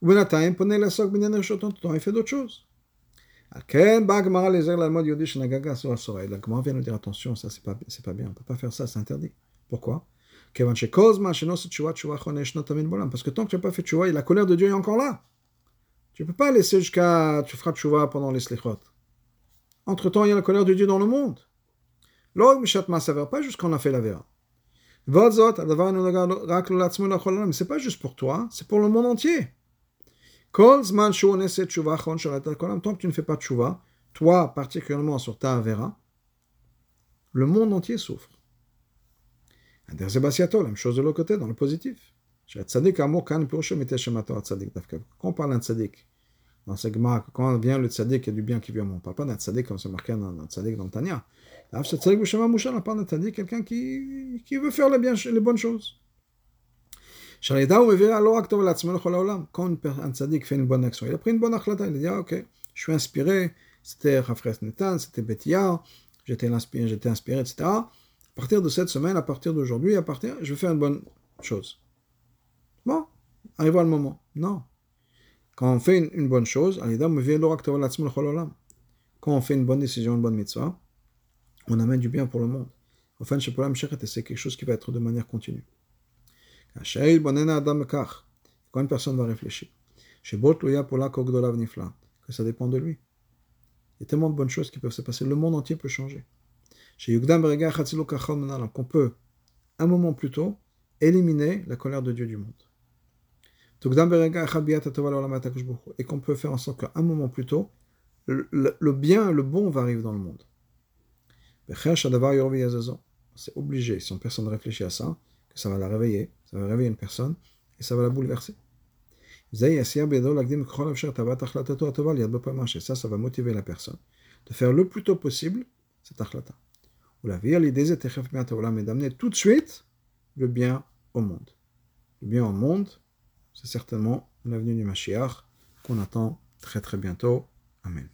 Ou il fait d'autres choses. Gemara vient nous dire attention, ça c'est pas, pas bien, on ne peut pas faire ça, c'est interdit. Pourquoi? Parce que tant que tu n'as pas fait tchouva, la colère de Dieu est encore là. Tu ne peux pas laisser jusqu'à tu feras tchouva pendant les slichot. Entre temps, il y a la colère de Dieu dans le monde. ça va pas jusqu'on a fait la vera. C'est pas juste pour toi, c'est pour le monde entier. Tant que tu ne fais pas tchouva, toi particulièrement sur ta vera, le monde entier souffre. La même chose de l'autre côté, dans le positif. Quand on parle d'un tzaddik, dans ce quand vient le tzaddik, il y a du bien qui vient. On ne parle pas d'un tzaddik comme c'est marqué dans le tzaddik dans le Tanya. Quelqu'un qui, qui veut faire les, bien, les bonnes choses. Quand un tzaddik fait une bonne action, il a pris une bonne akhlata, il a dit Ok, je suis inspiré, c'était Rafres Netan, c'était Betia, j'étais inspiré, inspiré, etc. À partir de cette semaine, à partir d'aujourd'hui, à partir, je vais faire une bonne chose. Bon, arrivera le moment. Non. Quand on fait une, bonne chose, quand on fait une bonne décision, une bonne mitzvah, on amène du bien pour le monde. Enfin, c'est quelque chose qui va être de manière continue. Quand une personne va réfléchir, que ça dépend de lui. y a tellement de bonnes choses qui peuvent se passer. Le monde entier peut changer. Chez qu'on peut, un moment plus tôt, éliminer la colère de Dieu du monde. Et qu'on peut faire en sorte qu'un moment plus tôt, le, bien, le bon va arriver dans le monde. C'est obligé, si personne ne réfléchit à ça, que ça va la réveiller, ça va réveiller une personne et ça va la bouleverser. Ça, ça va motiver la personne de faire le plus tôt possible cette achlata. Ou la vie, l'idée, c'est d'amener tout de suite le bien au monde. Le bien au monde, c'est certainement l'avenue du Mashiach qu'on attend très très bientôt. Amen.